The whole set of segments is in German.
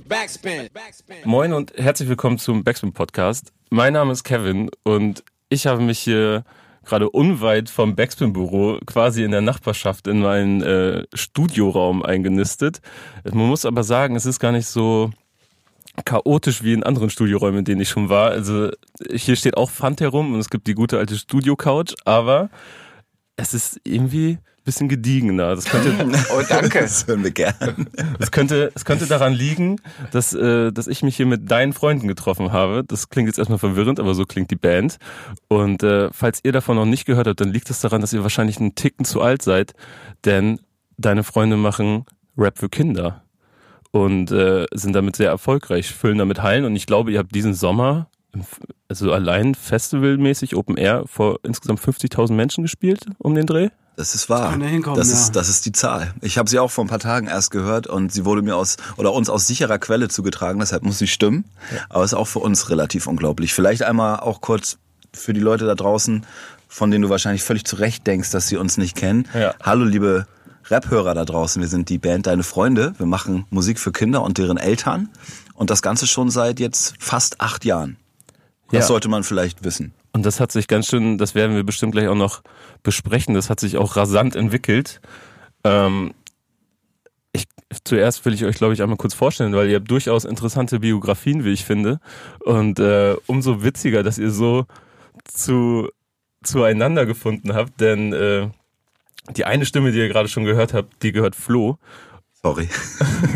Backspin. Moin und herzlich willkommen zum Backspin Podcast. Mein Name ist Kevin und ich habe mich hier gerade unweit vom Backspin Büro quasi in der Nachbarschaft in meinen äh, Studioraum eingenistet. Man muss aber sagen, es ist gar nicht so chaotisch wie in anderen Studioräumen, in denen ich schon war. Also hier steht auch Pfand herum und es gibt die gute alte Studio-Couch, aber es ist irgendwie bisschen gediegener. Das könnte, oh, danke. Das hören wir gern. Es könnte, es könnte daran liegen, dass, äh, dass ich mich hier mit deinen Freunden getroffen habe. Das klingt jetzt erstmal verwirrend, aber so klingt die Band. Und äh, falls ihr davon noch nicht gehört habt, dann liegt es das daran, dass ihr wahrscheinlich einen Ticken zu alt seid, denn deine Freunde machen Rap für Kinder und äh, sind damit sehr erfolgreich, füllen damit Hallen. Und ich glaube, ihr habt diesen Sommer, also allein festivalmäßig Open Air, vor insgesamt 50.000 Menschen gespielt um den Dreh. Das ist wahr. Das, das ist, das ist die Zahl. Ich habe sie auch vor ein paar Tagen erst gehört und sie wurde mir aus oder uns aus sicherer Quelle zugetragen, deshalb muss sie stimmen. Ja. Aber ist auch für uns relativ unglaublich. Vielleicht einmal auch kurz für die Leute da draußen, von denen du wahrscheinlich völlig zu Recht denkst, dass sie uns nicht kennen. Ja. Hallo, liebe Rap-Hörer da draußen. Wir sind die Band Deine Freunde. Wir machen Musik für Kinder und deren Eltern. Und das Ganze schon seit jetzt fast acht Jahren. Das ja. sollte man vielleicht wissen. Und das hat sich ganz schön, das werden wir bestimmt gleich auch noch besprechen, das hat sich auch rasant entwickelt. Ähm, ich, zuerst will ich euch, glaube ich, einmal kurz vorstellen, weil ihr habt durchaus interessante Biografien, wie ich finde. Und äh, umso witziger, dass ihr so zu, zueinander gefunden habt, denn äh, die eine Stimme, die ihr gerade schon gehört habt, die gehört Flo. Sorry.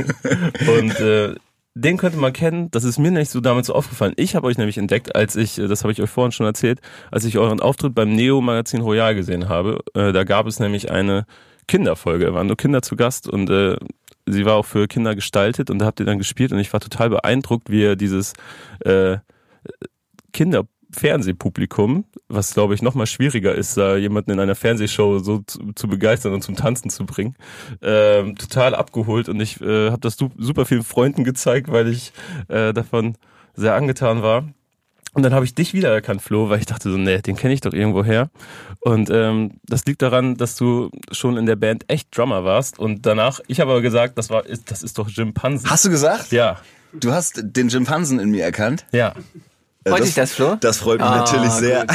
und äh, den könnte man kennen. Das ist mir nicht so damals so aufgefallen. Ich habe euch nämlich entdeckt, als ich, äh, das habe ich euch vorhin schon erzählt, als ich euren Auftritt beim Neo Magazin Royal gesehen habe. Äh, da gab es nämlich eine Kinderfolge. Da waren nur Kinder zu Gast und äh, sie war auch für Kinder gestaltet und da habt ihr dann gespielt und ich war total beeindruckt, wie ihr dieses äh, Kinder Fernsehpublikum, was glaube ich noch mal schwieriger ist, da jemanden in einer Fernsehshow so zu, zu begeistern und zum Tanzen zu bringen, ähm, total abgeholt und ich äh, habe das super vielen Freunden gezeigt, weil ich äh, davon sehr angetan war. Und dann habe ich dich wiedererkannt, Flo, weil ich dachte so, nee, den kenne ich doch irgendwo her. Und ähm, das liegt daran, dass du schon in der Band echt Drummer warst. Und danach, ich habe aber gesagt, das war, das ist doch Jim Pansen. Hast du gesagt? Ja. Du hast den Jim Pansen in mir erkannt? Ja. Freut dich das, Flo? Das freut mich ah, natürlich sehr.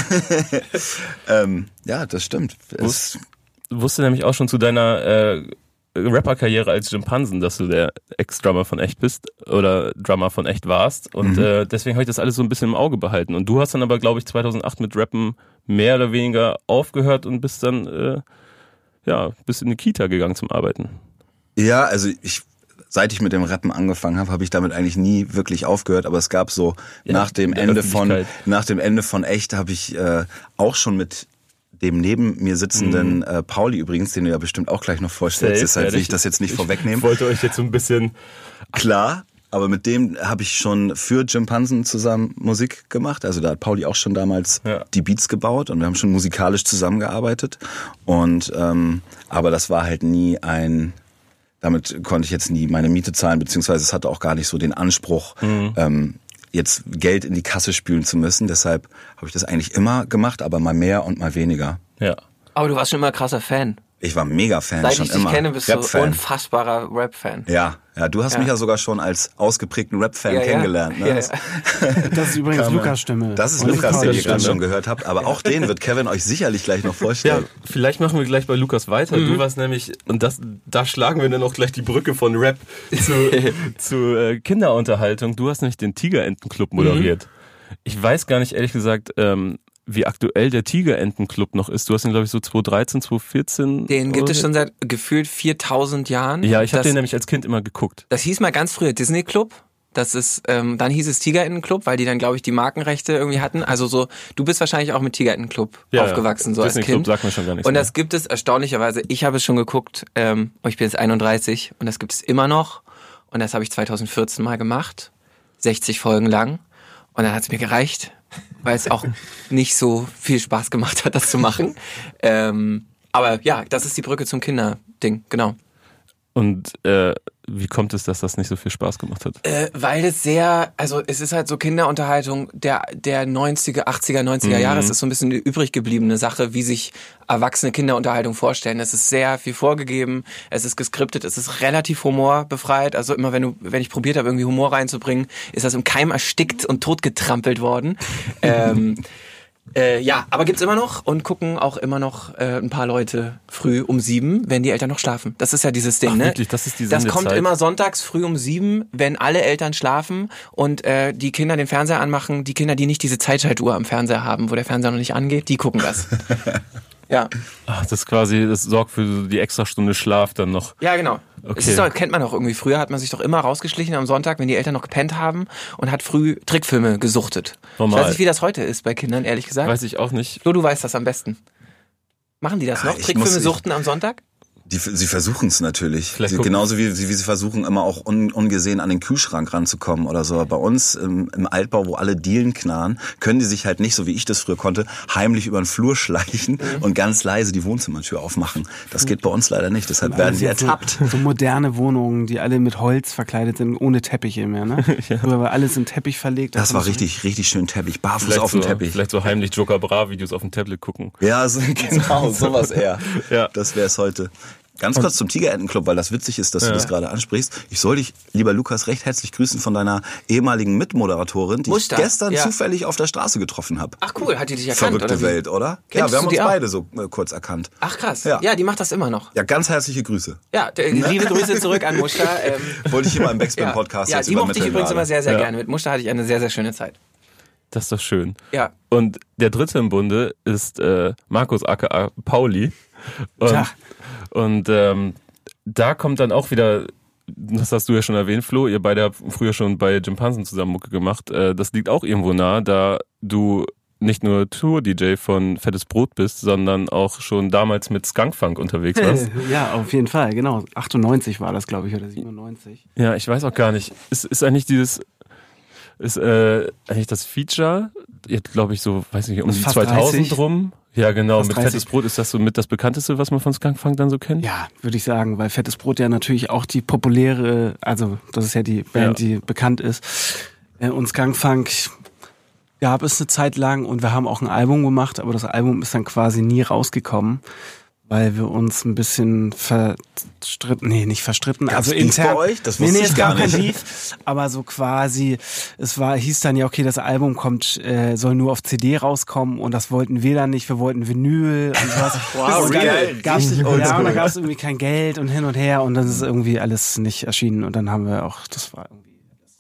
ähm, ja, das stimmt. Wusst, wusste nämlich auch schon zu deiner äh, Rapper-Karriere als Jimpansen, dass du der Ex-Drummer von Echt bist oder Drummer von Echt warst. Und mhm. äh, deswegen habe ich das alles so ein bisschen im Auge behalten. Und du hast dann aber, glaube ich, 2008 mit Rappen mehr oder weniger aufgehört und bist dann äh, ja bist in die Kita gegangen zum Arbeiten. Ja, also ich seit ich mit dem Rappen angefangen habe, habe ich damit eigentlich nie wirklich aufgehört. Aber es gab so ja, nach dem Ende von nach dem Ende von echt habe ich äh, auch schon mit dem neben mir sitzenden mhm. äh, Pauli übrigens, den du ja bestimmt auch gleich noch vorstellst, Safe, deshalb will ich das jetzt nicht ich vorwegnehmen. Ich wollte euch jetzt so ein bisschen klar, aber mit dem habe ich schon für Jim Pansen zusammen Musik gemacht. Also da hat Pauli auch schon damals ja. die Beats gebaut und wir haben schon musikalisch zusammengearbeitet. Und ähm, aber das war halt nie ein damit konnte ich jetzt nie meine Miete zahlen, beziehungsweise es hatte auch gar nicht so den Anspruch, mhm. ähm, jetzt Geld in die Kasse spülen zu müssen. Deshalb habe ich das eigentlich immer gemacht, aber mal mehr und mal weniger. Ja. Aber du warst schon immer krasser Fan. Ich war mega Fan Seit schon ich dich immer. kenne, bist du unfassbarer Rap-Fan. Ja, ja, du hast ja. mich ja sogar schon als ausgeprägten Rap-Fan ja, kennengelernt. Ne? Ja, das ist übrigens Lukas Stimme. Das ist Und Lukas, den ihr gerade schon gehört habt. Aber auch den wird Kevin euch sicherlich gleich noch vorstellen. Ja, vielleicht machen wir gleich bei Lukas weiter. Mhm. Du warst nämlich, und das, da schlagen wir dann auch gleich die Brücke von Rap zu, zu äh, Kinderunterhaltung. Du hast nämlich den Tigerentenclub moderiert. Mhm. Ich weiß gar nicht, ehrlich gesagt, ähm, wie aktuell der Tigerentenclub noch ist. Du hast ihn, glaube ich, so 2013, 2014. Den gibt es schon seit gefühlt 4000 Jahren. Ja, ich habe den nämlich als Kind immer geguckt. Das hieß mal ganz früher Disney Club. Das ist, ähm, dann hieß es Tigerentenclub, weil die dann, glaube ich, die Markenrechte irgendwie hatten. Also so, du bist wahrscheinlich auch mit Tigerentenclub ja, aufgewachsen, so Disney als Kind. Club sagt mir schon gar nichts Und das gibt es erstaunlicherweise, ich habe es schon geguckt, ähm, ich bin jetzt 31 und das gibt es immer noch. Und das habe ich 2014 mal gemacht. 60 Folgen lang. Und dann hat es mir gereicht weil es auch nicht so viel Spaß gemacht hat, das zu machen. Ähm, aber ja, das ist die Brücke zum Kinderding, genau. Und äh, wie kommt es, dass das nicht so viel Spaß gemacht hat? Äh, weil es sehr, also es ist halt so Kinderunterhaltung der, der 90er, 80er, 90er Jahre. Es ist so ein bisschen eine übrig gebliebene Sache, wie sich erwachsene Kinderunterhaltung vorstellen. Es ist sehr viel vorgegeben, es ist geskriptet, es ist relativ humorbefreit. Also immer wenn du, wenn ich probiert habe, irgendwie Humor reinzubringen, ist das im Keim erstickt und totgetrampelt worden. ähm, äh, ja, aber gibt's immer noch und gucken auch immer noch äh, ein paar Leute früh um sieben, wenn die Eltern noch schlafen. Das ist ja dieses Ding, Ach, ne? wirklich, das ist die Das kommt immer sonntags früh um sieben, wenn alle Eltern schlafen und äh, die Kinder den Fernseher anmachen. Die Kinder, die nicht diese Zeitschaltuhr am Fernseher haben, wo der Fernseher noch nicht angeht, die gucken das. ja, Ach, das ist quasi, das sorgt für die extra Stunde Schlaf dann noch. ja, genau. Okay. Das ist doch, kennt man doch irgendwie. Früher hat man sich doch immer rausgeschlichen am Sonntag, wenn die Eltern noch gepennt haben und hat früh Trickfilme gesuchtet. Normal. Ich weiß nicht, wie das heute ist bei Kindern, ehrlich gesagt. Weiß ich auch nicht. Flo, du weißt das am besten. Machen die das Ja, noch? ich Trickfilme muss- suchten am Sonntag? Die, sie versuchen es natürlich. Sie, genauso wie, wie sie versuchen, immer auch un, ungesehen an den Kühlschrank ranzukommen oder so. Bei uns im, im Altbau, wo alle Dielen knarren, können die sich halt nicht, so wie ich das früher konnte, heimlich über den Flur schleichen und ganz leise die Wohnzimmertür aufmachen. Das geht bei uns leider nicht. Deshalb werden sie Alles so- ertappt. So moderne Wohnungen, die alle mit Holz verkleidet sind, ohne Teppiche mehr, ne? Früher war alles in Teppich verlegt. Das Da war richtig, richtig schön Teppich. Barfuß Vielleicht auf so, dem Teppich. vielleicht so heimlich Joker Bra Videos auf dem Tablet gucken. Ja, so, genau, sowas eher. Ja. Das wäre es heute. Ganz kurz zum Tigerentenclub, weil das witzig ist, dass du Ja. das gerade ansprichst. Ich soll dich, lieber Lukas, recht herzlich grüßen von deiner ehemaligen Mitmoderatorin, die Muster, ich gestern ja. zufällig auf der Straße getroffen habe. Ach cool, hat die dich erkannt, Verrückte oder? Welt, oder? Kennst ja, wir du haben uns auch? beide so äh, kurz erkannt. Ach krass. Ja. Ja. die macht das immer noch. Ja, ganz herzliche Grüße. Ja, der, liebe Grüße zurück an Muster. Ähm, Wollte ich hier mal im ja, Backspin-Podcast ja jetzt die mochte ich übrigens gerade. immer sehr, sehr Ja. gerne. Mit Muster hatte ich eine sehr, sehr schöne Zeit. Das ist doch schön. Ja. Und der dritte im Bunde ist äh, Markus aka Pauli. Und, und ähm, da kommt dann auch wieder, das hast du ja schon erwähnt, Flo, ihr beide habt früher schon bei Jim Pansen zusammen Mucke gemacht. Äh, das liegt auch irgendwo nah, da du nicht nur Tour-DJ von Fettes Brot bist, sondern auch schon damals mit Skunkfunk unterwegs warst. Ja, auf jeden Fall, genau. 98 war das, glaube ich, oder 97. Ja, ich weiß auch gar nicht. Ist, ist eigentlich dieses, ist äh, eigentlich das Feature, jetzt glaube ich so, weiß nicht, um die fast 2000 30. rum. Ja, genau, mit 30. fettes Brot ist das so mit das bekannteste, was man von Skunkfunk dann so kennt. Ja, würde ich sagen, weil Fettes Brot ja natürlich auch die populäre, also das ist ja die Band, Ja. die bekannt ist. Äh, Und Skunkfunk gab es eine Zeit lang und wir haben auch ein Album gemacht, aber das Album ist dann quasi nie rausgekommen, weil wir uns ein bisschen verstritten, nee, nicht verstritten, Gab's also intern. bei euch? Das nee, wusste nee, ich es gar nicht. Beef, aber so quasi, es war, hieß dann ja, okay, das Album kommt, äh, soll nur auf CD rauskommen und das wollten wir dann nicht, wir wollten Vinyl und sowas. Wow, und dann gab's, ja, und dann gab es irgendwie kein Geld und hin und her und dann ist irgendwie alles nicht erschienen und dann haben wir auch, das war irgendwie,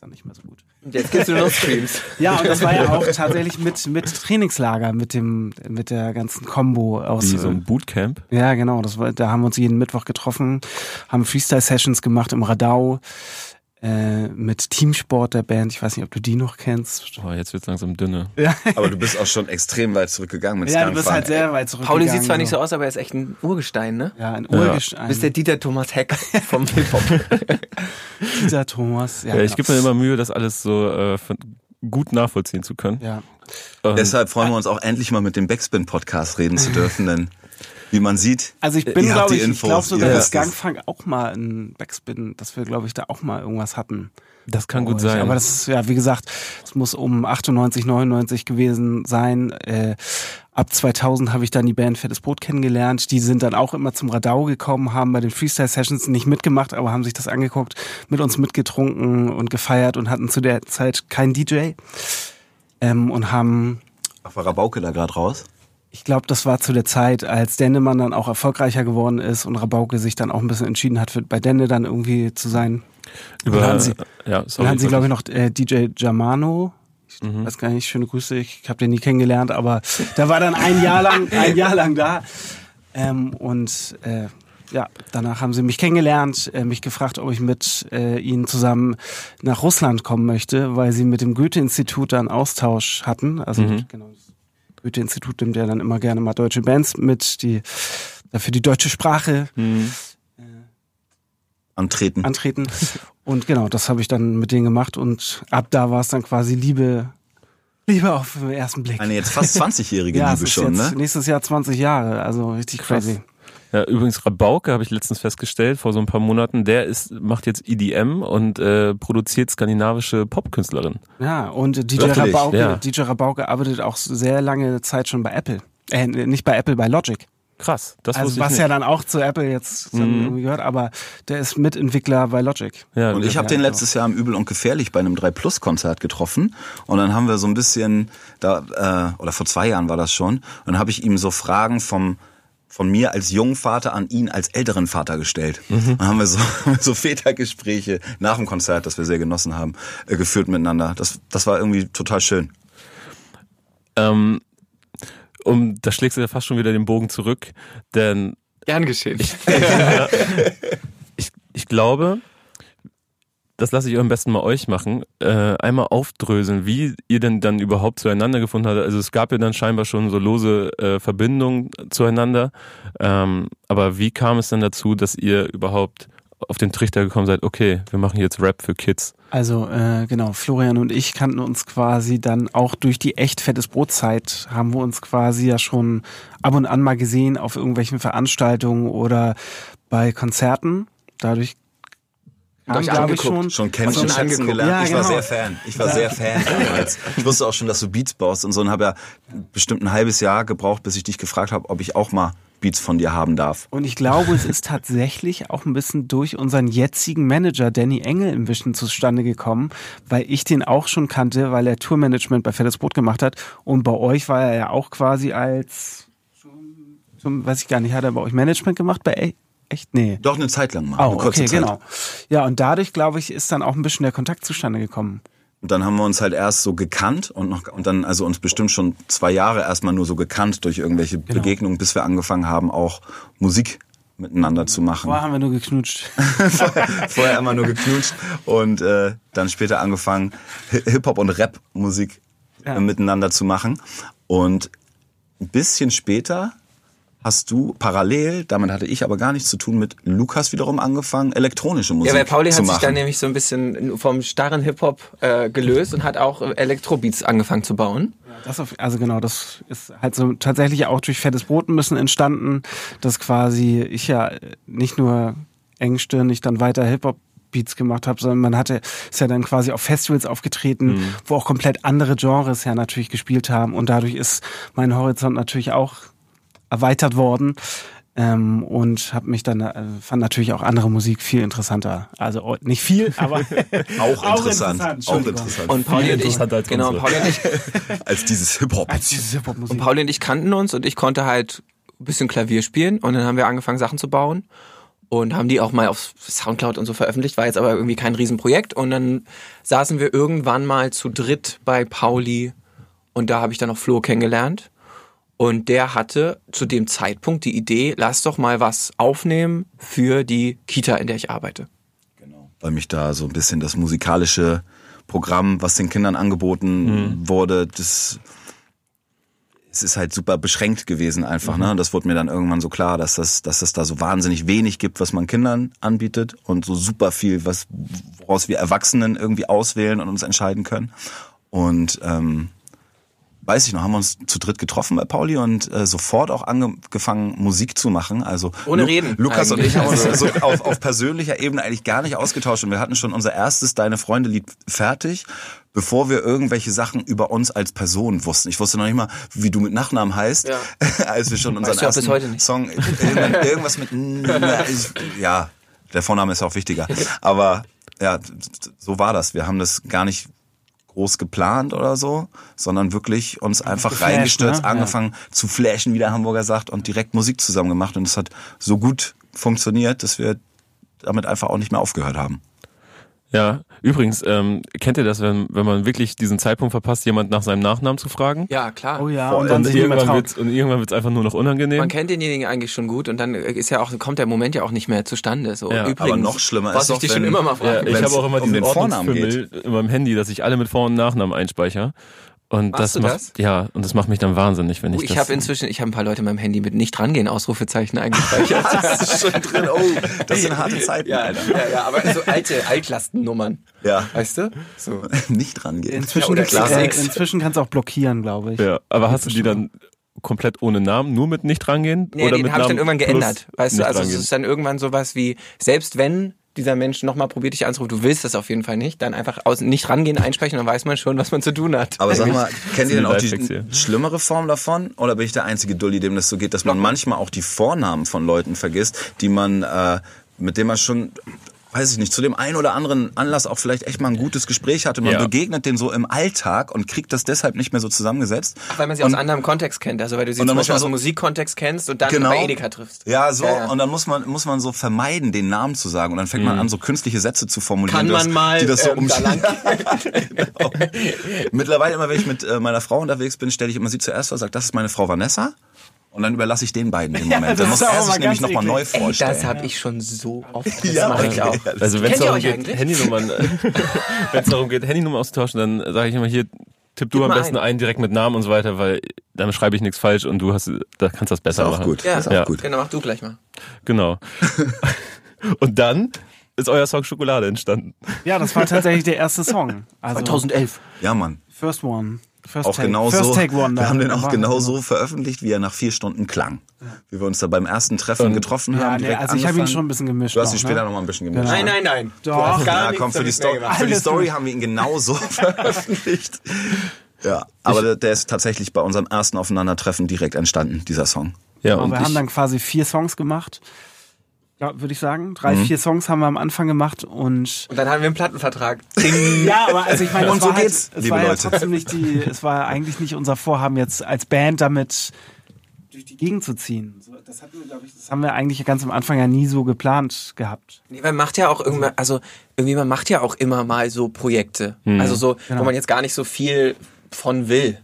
dann nicht mehr so gut. Und jetzt du nur noch Streams. Ja, und das war ja auch tatsächlich mit, mit Trainingslager, mit dem, mit der ganzen Combo aus. Wie so äh, ein Bootcamp. ja, genau. Das war, da haben wir uns jeden Mittwoch getroffen, haben Freestyle-Sessions gemacht im Radau äh, mit Teamsport der Band. Ich weiß nicht, ob du die noch kennst. Oh, jetzt wird's langsam dünne. Ja, Aber du bist auch schon extrem weit zurückgegangen mit ja du bist halt sehr weit zurück. Pauli sieht zwar nicht so aus, aber er ist echt ein Urgestein, ne? Ja, ein Du Urgestein. bist der Dieter Thomas Heck vom Hip-Hop. Dieter Thomas. Ja, Ja, ich gebe mir immer Mühe, das alles so äh, gut nachvollziehen zu können. Ja. Und Deshalb freuen wir uns auch endlich mal mit dem Backspin-Podcast reden zu dürfen, denn wie man sieht, Also ich bin, glaube die ich, ich glaube sogar, dass. Gangfunk auch mal ein Backspin, dass wir, glaube ich, da auch mal irgendwas hatten. das kann gut euch. sein. Aber das ist, ja, wie gesagt, es muss um 98, 99 gewesen sein. Äh, ab 2000 habe ich dann die Band Fettes Brot kennengelernt. Die sind dann auch immer zum Radau gekommen, haben bei den Freestyle-Sessions nicht mitgemacht, aber haben sich das angeguckt, mit uns mitgetrunken und gefeiert und hatten zu der Zeit keinen DJ. Ähm, und haben Ach, war Rabauke da gerade raus? Ich glaube, das war zu der Zeit, als Dennemann dann auch erfolgreicher geworden ist und Rabauke sich dann auch ein bisschen entschieden hat, für, bei Denne dann irgendwie zu sein. Über, dann sie- ja, Dann sorry, hatten sie, glaube ich, noch äh, DJ Germano. Ich weiß gar nicht, schöne Grüße, ich habe den nie kennengelernt, aber der war dann ein Jahr lang, ein Jahr lang da. Ähm, und äh, ja, danach haben sie mich kennengelernt, äh, mich gefragt, ob ich mit äh, ihnen zusammen nach Russland kommen möchte, weil sie mit dem Goethe-Institut da einen Austausch hatten. Also genau, das Goethe-Institut nimmt ja dann immer gerne mal deutsche Bands mit, die dafür die deutsche Sprache Antreten. antreten. Und genau, das habe ich dann mit denen gemacht und ab da war es dann quasi Liebe, Liebe auf den ersten Blick. Eine jetzt fast 20-jährige ja, Liebe schon, jetzt ne? nächstes Jahr 20 Jahre, also richtig crazy. Ja, übrigens Rabauke habe ich letztens festgestellt vor so ein paar Monaten. Der ist macht jetzt EDM und äh, produziert skandinavische Popkünstlerinnen. Ja und DJ Rabauke, ja. DJ Rabauke arbeitet auch sehr lange Zeit schon bei Apple. Äh, nicht bei Apple, bei Logic. Krass, das also was ja dann auch zu Apple jetzt mhm. gehört, aber der ist Mitentwickler bei Logic. Ja, und ich habe den letztes Jahr im Übel und Gefährlich bei einem 3 Plus Konzert getroffen und dann haben wir so ein bisschen da äh, oder vor zwei Jahren war das schon und dann habe ich ihm so Fragen vom von mir als jungen Vater an ihn als älteren Vater gestellt. Mhm. Dann haben wir so, so Vätergespräche nach dem Konzert, das wir sehr genossen haben, äh, geführt miteinander. Das, das war irgendwie total schön. Ähm, um, da schlägst du ja fast schon wieder den Bogen zurück, denn. Gern geschehen. Ich, ich, ich glaube, das lasse ich am besten mal euch machen, äh, einmal aufdröseln, wie ihr denn dann überhaupt zueinander gefunden habt. Also es gab ja dann scheinbar schon so lose äh, Verbindungen zueinander, ähm, aber wie kam es dann dazu, dass ihr überhaupt auf den Trichter gekommen seid, okay, wir machen jetzt Rap für Kids? Also äh, genau, Florian und ich kannten uns quasi dann auch durch die echt fettes Brotzeit, haben wir uns quasi ja schon ab und an mal gesehen auf irgendwelchen Veranstaltungen oder bei Konzerten. Dadurch haben, glaube ich, schon, schon kennen, schon schätzen gelernt. Ja, ich genau. war sehr Fan. Ich war sehr Fan damals. Ich wusste auch schon, dass du Beats baust und so und habe ja bestimmt ein halbes Jahr gebraucht, bis ich dich gefragt habe, ob ich auch mal Beats von dir haben darf. Und ich glaube, es ist tatsächlich auch ein bisschen durch unseren jetzigen Manager Danny Engel im Wischen zustande gekommen, weil ich den auch schon kannte, weil er Tourmanagement bei Fettes Brot gemacht hat. Und bei euch war er ja auch quasi als, zum, weiß ich gar nicht, hat er bei euch Management gemacht bei Echt? Nee. Doch eine Zeit lang mal. Oh, okay, Zeit. genau. Ja, und dadurch, glaube ich, ist dann auch ein bisschen der Kontakt zustande gekommen. Und dann haben wir uns halt erst so gekannt und noch und dann also uns bestimmt schon zwei Jahre erstmal nur so gekannt durch irgendwelche genau. Begegnungen, bis wir angefangen haben, auch Musik miteinander zu machen. Vorher haben wir nur geknutscht. Vorher immer nur geknutscht und äh, dann später angefangen, Hip-Hop und Rap-Musik ja. miteinander zu machen. Und ein bisschen später hast du parallel, damit hatte ich aber gar nichts zu tun, mit Lukas wiederum angefangen, elektronische Musik zu machen. Ja, weil Pauli hat sich dann nämlich so ein bisschen vom starren Hip-Hop äh, gelöst und hat auch Elektrobeats angefangen zu bauen. Das auf, also genau, das ist halt so tatsächlich auch durch fettes Brot ein bisschen entstanden, dass quasi ich ja nicht nur engstirnig dann weiter Hip-Hop Beats gemacht habe, sondern man hatte, ist ja dann quasi auf Festivals aufgetreten, mhm. wo auch komplett andere Genres ja natürlich gespielt haben und dadurch ist mein Horizont natürlich auch erweitert worden. Ähm, und habe mich dann äh, fand natürlich auch andere Musik viel interessanter. Also oh, nicht viel, aber auch, auch interessant. Auch interessant. Und Pauli und ich, genau, Pauli und ich als dieses Hip Hop. Als dieses Hip Hop Musik. Und Pauli und ich kannten uns und ich konnte halt ein bisschen Klavier spielen und dann haben wir angefangen Sachen zu bauen und haben die auch mal auf Soundcloud und so veröffentlicht, war jetzt aber irgendwie kein Riesenprojekt und dann saßen wir irgendwann mal zu dritt bei Pauli und da habe ich dann auch Flo kennengelernt und der hatte zu dem Zeitpunkt die Idee, lass doch mal was aufnehmen für die Kita, in der ich arbeite. Genau. Weil mich da so ein bisschen das musikalische Programm, was den Kindern angeboten mhm. wurde, das es ist halt super beschränkt gewesen einfach. Ne? Mhm. Ne? Das wurde mir dann irgendwann so klar, dass das, dass es da so wahnsinnig wenig gibt, was man Kindern anbietet und so super viel, was woraus wir Erwachsenen irgendwie auswählen und uns entscheiden können. Und ähm, weiß ich noch, haben wir uns zu dritt getroffen bei Pauli und äh, sofort auch angefangen, Musik zu machen. Also Ohne Lu Reden. Lukas eigentlich. und ich haben uns so auf, auf persönlicher Ebene eigentlich gar nicht ausgetauscht und wir hatten schon unser erstes Deine Freunde-Lied fertig, bevor wir irgendwelche Sachen über uns als Person wussten. Ich wusste noch nicht mal, wie du mit Nachnamen heißt, ja. als wir schon unseren weißt ersten Song irgendwas mit ja, der Vorname ist auch wichtiger. Aber ja, so war das. Wir haben das gar nicht groß geplant oder so, sondern wirklich uns einfach Geflasht, reingestürzt, ne? angefangen ja. zu flashen, wie der Hamburger sagt, und direkt Musik zusammen gemacht. Und es hat so gut funktioniert, dass wir damit einfach auch nicht mehr aufgehört haben. Ja, übrigens, ähm, kennt ihr das, wenn, wenn man wirklich diesen Zeitpunkt verpasst, jemand nach seinem Nachnamen zu fragen? Ja, klar. Oh ja, und, dann und, irgendwann wird's, und irgendwann wird's einfach nur noch unangenehm. Man kennt denjenigen eigentlich schon gut und dann ist ja auch, kommt der Moment ja auch nicht mehr zustande. So, ja, übrigens, aber noch schlimmer was ist ich dich schon immer mal frage. Ja, ich habe auch immer um diesen Ordnungsfimmel in meinem Handy, dass ich alle mit Vor- und Nachnamen einspeichere. Und Machst das macht, das? ja, und das macht mich dann wahnsinnig, wenn ich, ich das. Ich habe inzwischen, ich habe ein paar Leute in meinem Handy mit nicht drangehen Ausrufezeichen eingespeichert. das ist schon drin. Oh, das sind harte Zeiten. Ja, Alter. ja, ja, aber so alte Altlastennummern. Ja. Weißt du? So. nicht drangehen. Inzwischen, ja, äh, inzwischen kannst du auch blockieren, glaube ich. Ja, aber hast du die dann komplett ohne Namen, nur mit nicht rangehen? Nee, oder den mit habe ich dann irgendwann geändert. Weißt du, also es rangehen? ist dann irgendwann sowas wie, selbst wenn dieser Mensch nochmal probiert dich anzurufen, du willst das auf jeden Fall nicht, dann einfach aus, nicht rangehen, einsprechen, dann weiß man schon, was man zu tun hat. Aber sag mal, kennt ihr denn auch die schlimmere Form davon? Oder bin ich der einzige Dulli, dem das so geht, dass man manchmal auch die Vornamen von Leuten vergisst, die man, äh, mit denen man schon, weiß ich nicht, zu dem einen oder anderen Anlass auch vielleicht echt mal ein gutes Gespräch hatte. Man Ja. begegnet den so im Alltag und kriegt das deshalb nicht mehr so zusammengesetzt. Weil man sie aus anderem Kontext kennt, also weil du sie Und dann zum muss Beispiel man aus so- dem Musikkontext kennst und dann Genau. bei Edeka triffst. Ja, so. Ja, ja. Und dann muss man, muss man so vermeiden, den Namen zu sagen. Und dann fängt man an, so künstliche Sätze zu formulieren. Mhm. Kann die man das- mal die das so ähm, da lang genau. Mittlerweile immer, wenn ich mit äh, meiner Frau unterwegs bin, stelle ich immer sie zuerst vor, sage, das ist meine Frau Vanessa. Und dann überlasse ich den beiden den Moment. das dann muss ist auch er mal sich nämlich nochmal neu eklig. Ey, vorstellen. das habe ich schon so oft. Das Ja, mache ich auch. Also wenn es darum geht? Handynummern, wenn es darum geht, Handynummern auszutauschen, dann sage ich immer hier, tipp du Gib am besten ein. ein direkt mit Namen und so weiter, weil dann schreibe ich nichts falsch und du hast, da kannst das ist besser auch machen. gut. Ja. Ist auch Ja. gut. Genau, mach du gleich mal. Genau. und dann ist euer Song Schokolade entstanden. Ja, das war tatsächlich der erste Song. Also 2011. Ja, Mann. First One. First Auch take. genau First so. Take One. Wir haben den auch genau so veröffentlicht, wie er nach vier Stunden klang. Wie wir uns da beim ersten Treffen getroffen Ja, haben. nee, also ich habe ihn schon ein bisschen gemischt. Du hast ihn später ne? noch mal ein bisschen gemischt. Nein, nein, nein. Doch. Ja, komm, für die, Story, für die Story haben wir ihn genauso veröffentlicht. Ja, aber der- der ist tatsächlich bei unserem ersten Aufeinandertreffen direkt entstanden, dieser Song. Ja, Und und wir ich, haben dann quasi vier Songs gemacht. Ja, würde ich sagen. Drei, Mhm. vier Songs haben wir am Anfang gemacht und Und dann haben wir einen Plattenvertrag. Ja, aber also ich meine, Und so war, halt, geht's, es liebe war ja Leute. trotzdem nicht die, es war eigentlich nicht unser Vorhaben jetzt als Band damit durch die Gegend zu ziehen. Das hatten wir, glaube ich, das haben wir eigentlich ganz am Anfang ja nie so geplant gehabt. Nee, man macht ja auch irgendwann, also irgendwie man macht ja auch immer mal so Projekte. Also so, Genau. wo man jetzt gar nicht so viel von will.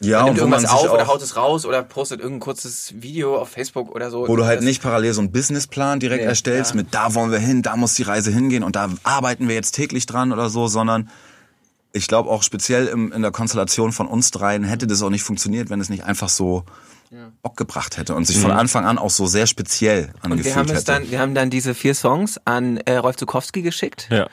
Ja, Man und nimmt irgendwas sich auf oder haut es raus oder postet irgendein kurzes Video auf Facebook oder so. wo du halt nicht parallel so einen Businessplan direkt Nee, erstellst ja. mit da wollen wir hin, da muss die Reise hingehen und da arbeiten wir jetzt täglich dran oder so, sondern ich glaube auch speziell im, in der Konstellation von uns dreien hätte das auch nicht funktioniert, wenn es nicht einfach so Bock gebracht hätte und sich von Anfang an auch so sehr speziell Und angefühlt wir haben es hätte. dann, wir haben dann diese vier Songs an äh, Rolf Zukowski geschickt. ja.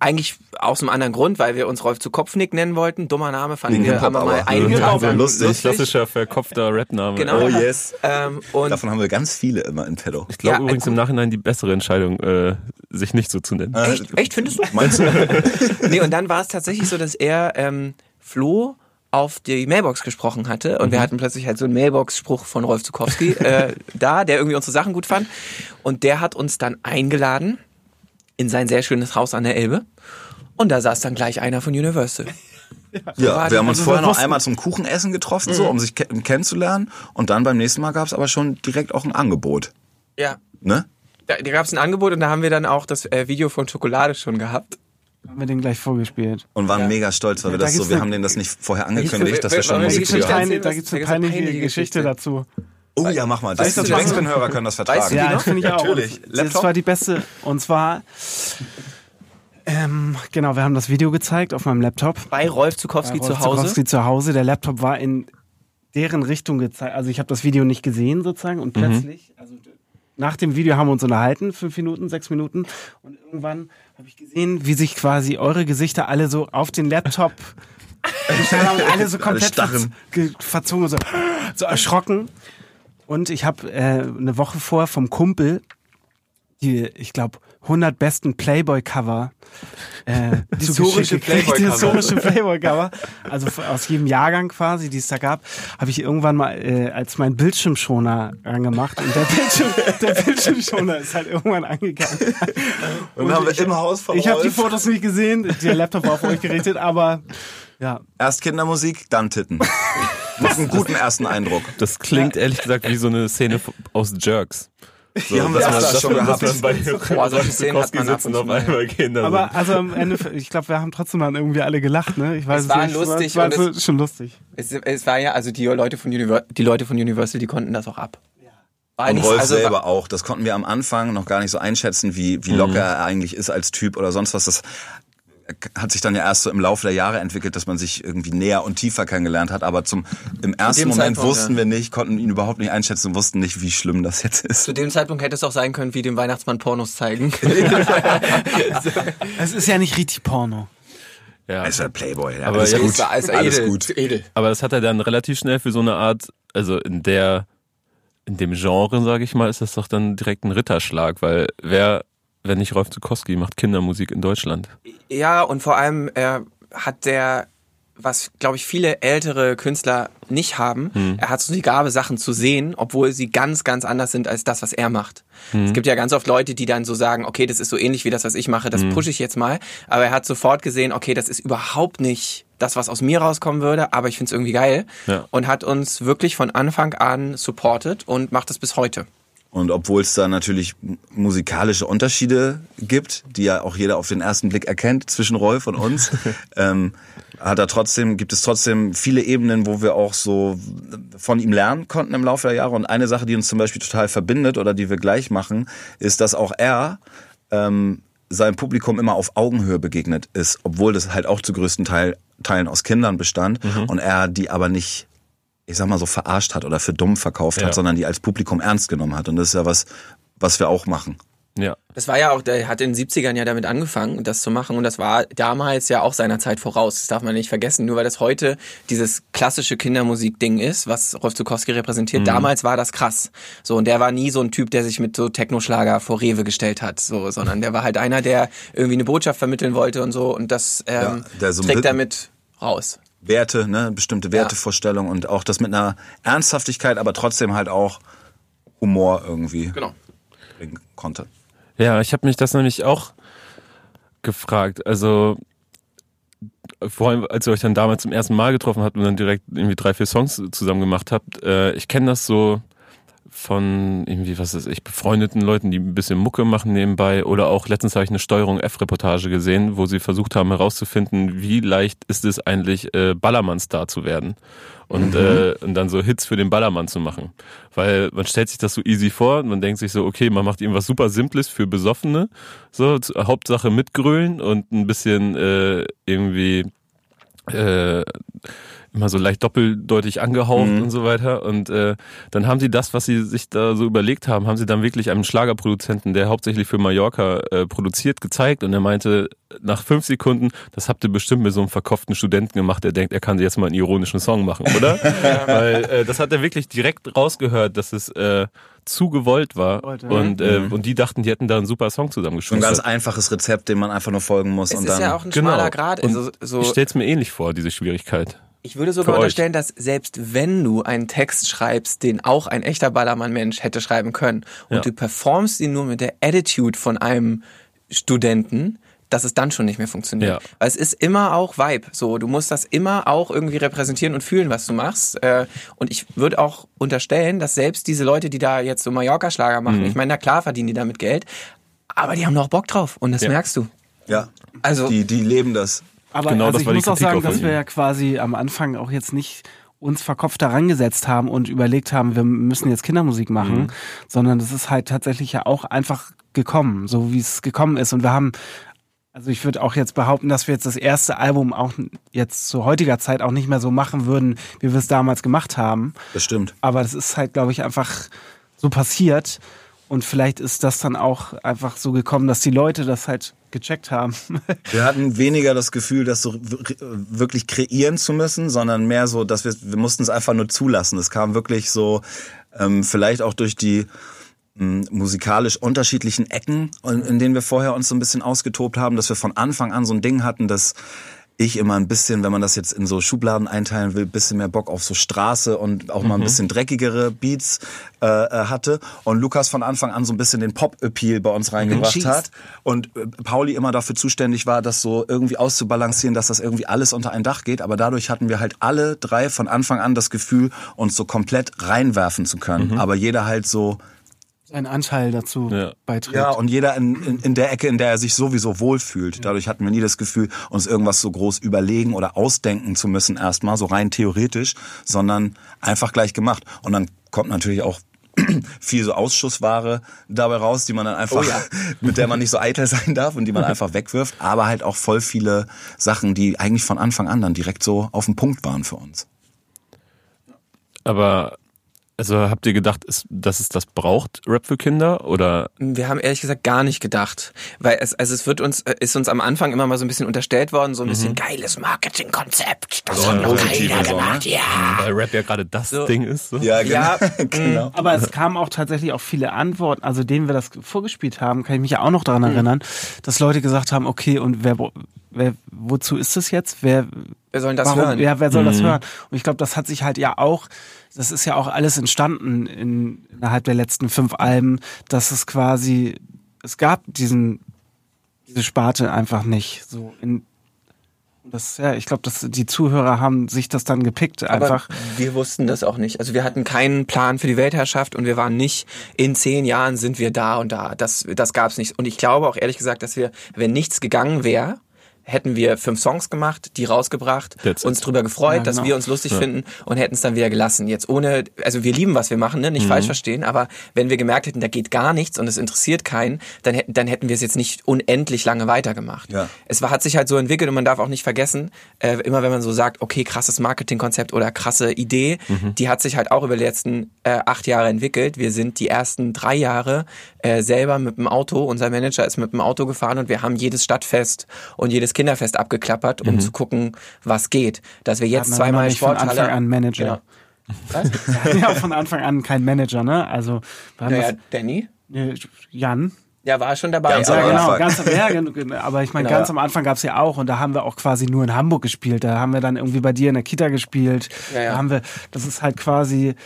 Eigentlich aus einem anderen Grund, weil wir uns Rolf Zukopfnick nennen wollten. Dummer Name fanden wir, mal aber- Tag aber lang lustig. Klassischer verkopfter Rapname. Genau. Oh yes. Ähm, und Davon haben wir ganz viele immer in Pedo. Ich glaube Ja, übrigens im Nachhinein die bessere Entscheidung, äh, sich nicht so zu nennen. echt, echt findest du? Meinst du? nee, und dann war es tatsächlich so, dass er ähm, Flo auf die Mailbox gesprochen hatte und wir hatten plötzlich halt so einen Mailbox-Spruch von Rolf Zukowski äh, da, der irgendwie unsere Sachen gut fand und der hat uns dann eingeladen in sein sehr schönes Haus an der Elbe und da saß dann gleich einer von Universal. Ja, wir haben uns vorher noch einmal zum Kuchenessen getroffen, so, um sich ke kennenzulernen. Und dann beim nächsten Mal gab es aber schon direkt auch ein Angebot. Ja, Ne? da, da gab es ein Angebot und da haben wir dann auch das äh, Video von Schokolade schon gehabt. Haben wir den gleich vorgespielt. Und waren Ja. mega stolz, weil wir Da das so, wir eine- haben denen das nicht vorher angekündigt, dass wir schon Musik da gibt es eine Das ist eine peinliche, peinliche Geschichte Geschichte. dazu. Oh ja, mach mal. Das, Weißt du die? Backspin-Hörer können das vertragen. Weißt du die Ja, finde ich auch. Natürlich. Das Laptop? war die beste. Und zwar, ähm, genau, wir haben das Video gezeigt auf meinem Laptop. Bei Rolf Zukowski Rolf zu Hause. Zukowski zu Hause. Der Laptop war in deren Richtung gezeigt. Also ich habe das Video nicht gesehen sozusagen und plötzlich, also nach dem Video haben wir uns unterhalten, fünf Minuten, sechs Minuten und irgendwann habe ich gesehen, wie sich quasi eure Gesichter alle so auf den Laptop haben und alle so komplett ge- verzogen, so, so erschrocken. Und ich habe äh, eine Woche vor vom Kumpel die, ich glaube, 100 besten Playboy-Cover äh, Historische. Playboy-Cover. Die historische Playboy-Cover. Also aus jedem Jahrgang quasi, die es da gab, habe ich irgendwann mal äh, als mein Bildschirmschoner angemacht. Und der, Bildschirm, der Bildschirmschoner ist halt irgendwann angegangen. Und dann haben wir im Haus von Ich habe die Fotos nicht gesehen. Der Laptop war auf euch gerichtet, aber ja. erst Kindermusik, dann Titten. Macht einen guten ersten Eindruck. Das klingt ehrlich gesagt wie so eine Szene aus Jerks. So, Die haben wir dass öfter man- schon gehabt. man bei Boah, solche Szenen hat man sitzen auf einmal gehen da Aber also am Ende, ich glaube, wir haben trotzdem dann irgendwie alle gelacht, ne? Ich weiß Es war nicht. lustig Es war, und war es- schon lustig. Es, es war ja, also die Leute von Universal, die Leute von Universal, die konnten das auch ab. War Und nicht- Rolf also selber auch. Das konnten wir am Anfang noch gar nicht so einschätzen, wie, wie locker er eigentlich ist als Typ oder sonst was. Das hat sich dann ja erst so im Laufe der Jahre entwickelt, dass man sich irgendwie näher und tiefer kennengelernt hat. Aber zum, im ersten Moment Zeitpunkt, wussten ja. wir nicht, konnten ihn überhaupt nicht einschätzen und wussten nicht, wie schlimm das jetzt ist. Zu dem Zeitpunkt hätte es auch sein können, wie dem Weihnachtsmann Pornos zeigen. Es ist ja nicht richtig Porno. Ja. Er ist ein Playboy, ja. Aber alles, gut. Ist alles gut. Edel. Aber das hat er dann relativ schnell für so eine Art, also in der, in dem Genre, sage ich mal, ist das doch dann direkt ein Ritterschlag, weil wer, wenn nicht Rolf Zukowski, macht Kindermusik in Deutschland. Ja, und vor allem äh, hat der was, glaube ich, viele ältere Künstler nicht haben. Hm. Er hat so die Gabe, Sachen zu sehen, obwohl sie ganz, ganz anders sind als das, was er macht. Hm. Es gibt ja ganz oft Leute, die dann so sagen, okay, das ist so ähnlich wie das, was ich mache, das hm. pushe ich jetzt mal. Aber er hat sofort gesehen, okay, das ist überhaupt nicht das, was aus mir rauskommen würde, aber ich finde es irgendwie geil. Ja. Und hat uns wirklich von Anfang an supportet und macht es bis heute. Und obwohl es da natürlich musikalische Unterschiede gibt, die ja auch jeder auf den ersten Blick erkennt zwischen Rolf und uns, ähm, hat er trotzdem, gibt es trotzdem viele Ebenen, wo wir auch so von ihm lernen konnten im Laufe der Jahre. Und eine Sache, die uns zum Beispiel total verbindet oder die wir gleich machen, ist, dass auch er ähm, seinem Publikum immer auf Augenhöhe begegnet ist, obwohl das halt auch zu größten Teil, Teilen aus Kindern bestand mhm. und er die aber nicht ich sag mal so verarscht hat oder für dumm verkauft ja. hat, sondern die als Publikum ernst genommen hat. Und das ist ja was, was wir auch machen. Ja. Das war ja auch, der hat in den 70ern ja damit angefangen, das zu machen. Und das war damals ja auch seiner Zeit voraus. Das darf man nicht vergessen. Nur weil das heute dieses klassische Kindermusik-Ding ist, was Rolf Zukowski repräsentiert. Mhm. Damals war das krass. So, und der war nie so ein Typ, der sich mit so Technoschlager vor Rewe gestellt hat. So, sondern der war halt einer, der irgendwie eine Botschaft vermitteln wollte und so. Und das ähm, ja, so trägt damit raus. Werte, ne, bestimmte Wertevorstellungen ja. und auch das mit einer Ernsthaftigkeit, aber trotzdem halt auch Humor irgendwie genau. bringen konnte. Ja, ich habe mich das nämlich auch gefragt. Also vor allem, als ihr euch dann damals zum ersten Mal getroffen habt und dann direkt irgendwie drei, vier Songs zusammen gemacht habt, äh, ich kenne das so von irgendwie, was weiß ich, befreundeten Leuten, die ein bisschen Mucke machen nebenbei. Oder auch letztens habe ich eine Steuerung F-Reportage gesehen, wo sie versucht haben herauszufinden, wie leicht ist es eigentlich, äh, Ballermann-Star zu werden. Und, mhm. äh, und dann so Hits für den Ballermann zu machen. Weil man stellt sich das so easy vor und man denkt sich so, okay, man macht irgendwas super Simples für Besoffene. So, Hauptsache mitgrölen und ein bisschen äh, irgendwie äh, immer so leicht doppeldeutig angehaucht mhm. und so weiter. Und äh, dann haben sie das, was sie sich da so überlegt haben, haben sie dann wirklich einem Schlagerproduzenten, der hauptsächlich für Mallorca äh, produziert, gezeigt. Und er meinte, nach fünf Sekunden, das habt ihr bestimmt mit so einem verkopften Studenten gemacht, der denkt, er kann jetzt mal einen ironischen Song machen, oder? Weil äh, das hat er wirklich direkt rausgehört, dass es äh, zu gewollt war. Und, äh, mhm. und die dachten, die hätten da einen super Song zusammengeschustert. Ein ganz einfaches Rezept, dem man einfach nur folgen muss. Es und ist dann, ja auch ein schmaler genau. Grad. Also, so ich stell's mir ähnlich vor, diese Schwierigkeit. Ich würde sogar unterstellen, dass selbst wenn du einen Text schreibst, den auch ein echter Ballermann-Mensch hätte schreiben können, und ja. du performst ihn nur mit der Attitude von einem Studenten, dass es dann schon nicht mehr funktioniert. Ja. Weil es ist immer auch Vibe. So, du musst das immer auch irgendwie repräsentieren und fühlen, was du machst. Äh, und ich würde auch unterstellen, dass selbst diese Leute, die da jetzt so Mallorca-Schlager machen, mhm. ich meine, na klar verdienen die damit Geld, aber die haben noch Bock drauf und das ja. merkst du. Ja. Also die, die leben das. Aber genau, also ich muss auch sagen, dass wir ja quasi am Anfang auch jetzt nicht uns verkopft daran gesetzt haben und überlegt haben, wir müssen jetzt Kindermusik machen, mhm. sondern das ist halt tatsächlich ja auch einfach gekommen, so wie es gekommen ist. Und wir haben, also ich würde auch jetzt behaupten, dass wir jetzt das erste Album auch jetzt zu heutiger Zeit auch nicht mehr so machen würden, wie wir es damals gemacht haben. Das stimmt. Aber das ist halt, glaube ich, einfach so passiert. Und vielleicht ist das dann auch einfach so gekommen, dass die Leute das halt gecheckt haben. wir hatten weniger das Gefühl, das so wirklich kreieren zu müssen, sondern mehr so, dass wir, wir mussten es einfach nur zulassen. Es kam wirklich so, ähm, vielleicht auch durch die ähm, musikalisch unterschiedlichen Ecken, in denen wir vorher uns so ein bisschen ausgetobt haben, dass wir von Anfang an so ein Ding hatten, dass ich immer ein bisschen, wenn man das jetzt in so Schubladen einteilen will, bisschen mehr Bock auf so Straße und auch mal ein mhm. bisschen dreckigere Beats äh, äh, hatte. Und Lukas von Anfang an so ein bisschen den Pop-Appeal bei uns reingebracht hat. Und äh, Pauli immer dafür zuständig war, das so irgendwie auszubalancieren, dass das irgendwie alles unter ein Dach geht. Aber dadurch hatten wir halt alle drei von Anfang an das Gefühl, uns so komplett reinwerfen zu können. Mhm. Aber jeder halt so ein Anteil dazu ja. beiträgt. Ja, und jeder in, in, in der Ecke, in der er sich sowieso wohlfühlt. Dadurch hatten wir nie das Gefühl, uns irgendwas so groß überlegen oder ausdenken zu müssen erstmal, so rein theoretisch, sondern einfach gleich gemacht. Und dann kommt natürlich auch viel so Ausschussware dabei raus, die man dann einfach, oh ja. mit der man nicht so eitel sein darf und die man einfach wegwirft, aber halt auch voll viele Sachen, die eigentlich von Anfang an dann direkt so auf den Punkt waren für uns. Aber also habt ihr gedacht, dass es das braucht, Rap für Kinder? Oder? Wir haben ehrlich gesagt gar nicht gedacht. Weil es, also es wird uns, äh, ist uns am Anfang immer mal so ein bisschen unterstellt worden, so ein mhm. bisschen geiles Marketingkonzept. Das also hat noch keiner so, gemacht, ne? ja. Weil Rap ja gerade das so. Ding ist. So. Ja, genau. Ja, genau. Aber es kamen auch tatsächlich auch viele Antworten, also denen wir das vorgespielt haben, kann ich mich ja auch noch daran mhm. erinnern, dass Leute gesagt haben, okay, und wer, wer, wozu ist das jetzt? Wer, wer soll das warum, hören? Ja, wer soll mhm. das hören? Und ich glaube, das hat sich halt ja auch das ist ja auch alles entstanden in, innerhalb der letzten fünf Alben, dass es quasi, es gab diesen, diese Sparte einfach nicht. So in, das, ja, ich glaube, dass die Zuhörer haben sich das dann gepickt einfach. Aber wir wussten das auch nicht. Also wir hatten keinen Plan für die Weltherrschaft und wir waren nicht, in zehn Jahren sind wir da und da. Das, das gab es nicht. Und ich glaube auch ehrlich gesagt, dass wir, wenn nichts gegangen wäre, hätten wir fünf Songs gemacht, die rausgebracht, That's uns drüber gefreut, ja, genau. dass wir uns lustig ja. finden und hätten es dann wieder gelassen. Jetzt ohne, also wir lieben, was wir machen, ne? nicht mhm. falsch verstehen, aber wenn wir gemerkt hätten, da geht gar nichts und es interessiert keinen, dann, hätten dann hätten wir es jetzt nicht unendlich lange weitergemacht. Ja. Es war, hat sich halt so entwickelt und man darf auch nicht vergessen, äh, immer wenn man so sagt, okay, krasses Marketingkonzept oder krasse Idee, mhm. die hat sich halt auch über die letzten äh, acht Jahre entwickelt. Wir sind die ersten drei Jahre äh, selber mit dem Auto, unser Manager ist mit dem Auto gefahren und wir haben jedes Stadtfest und jedes Kinderfest abgeklappert, um mhm. zu gucken, was geht. Dass wir jetzt zweimal Sporthalle... Von Anfang an Manager. Genau. Was? Wir hatten ja von Anfang an keinen Manager, ne? Also, naja, Danny? Jan. Ja, war schon dabei. Ganz ja, genau, ganz, ja, aber ich meine, genau. ganz am Anfang gab es ja auch und da haben wir auch quasi nur in Hamburg gespielt. Da haben wir dann irgendwie bei dir in der Kita gespielt. Ja, ja. Da haben wir, das ist halt quasi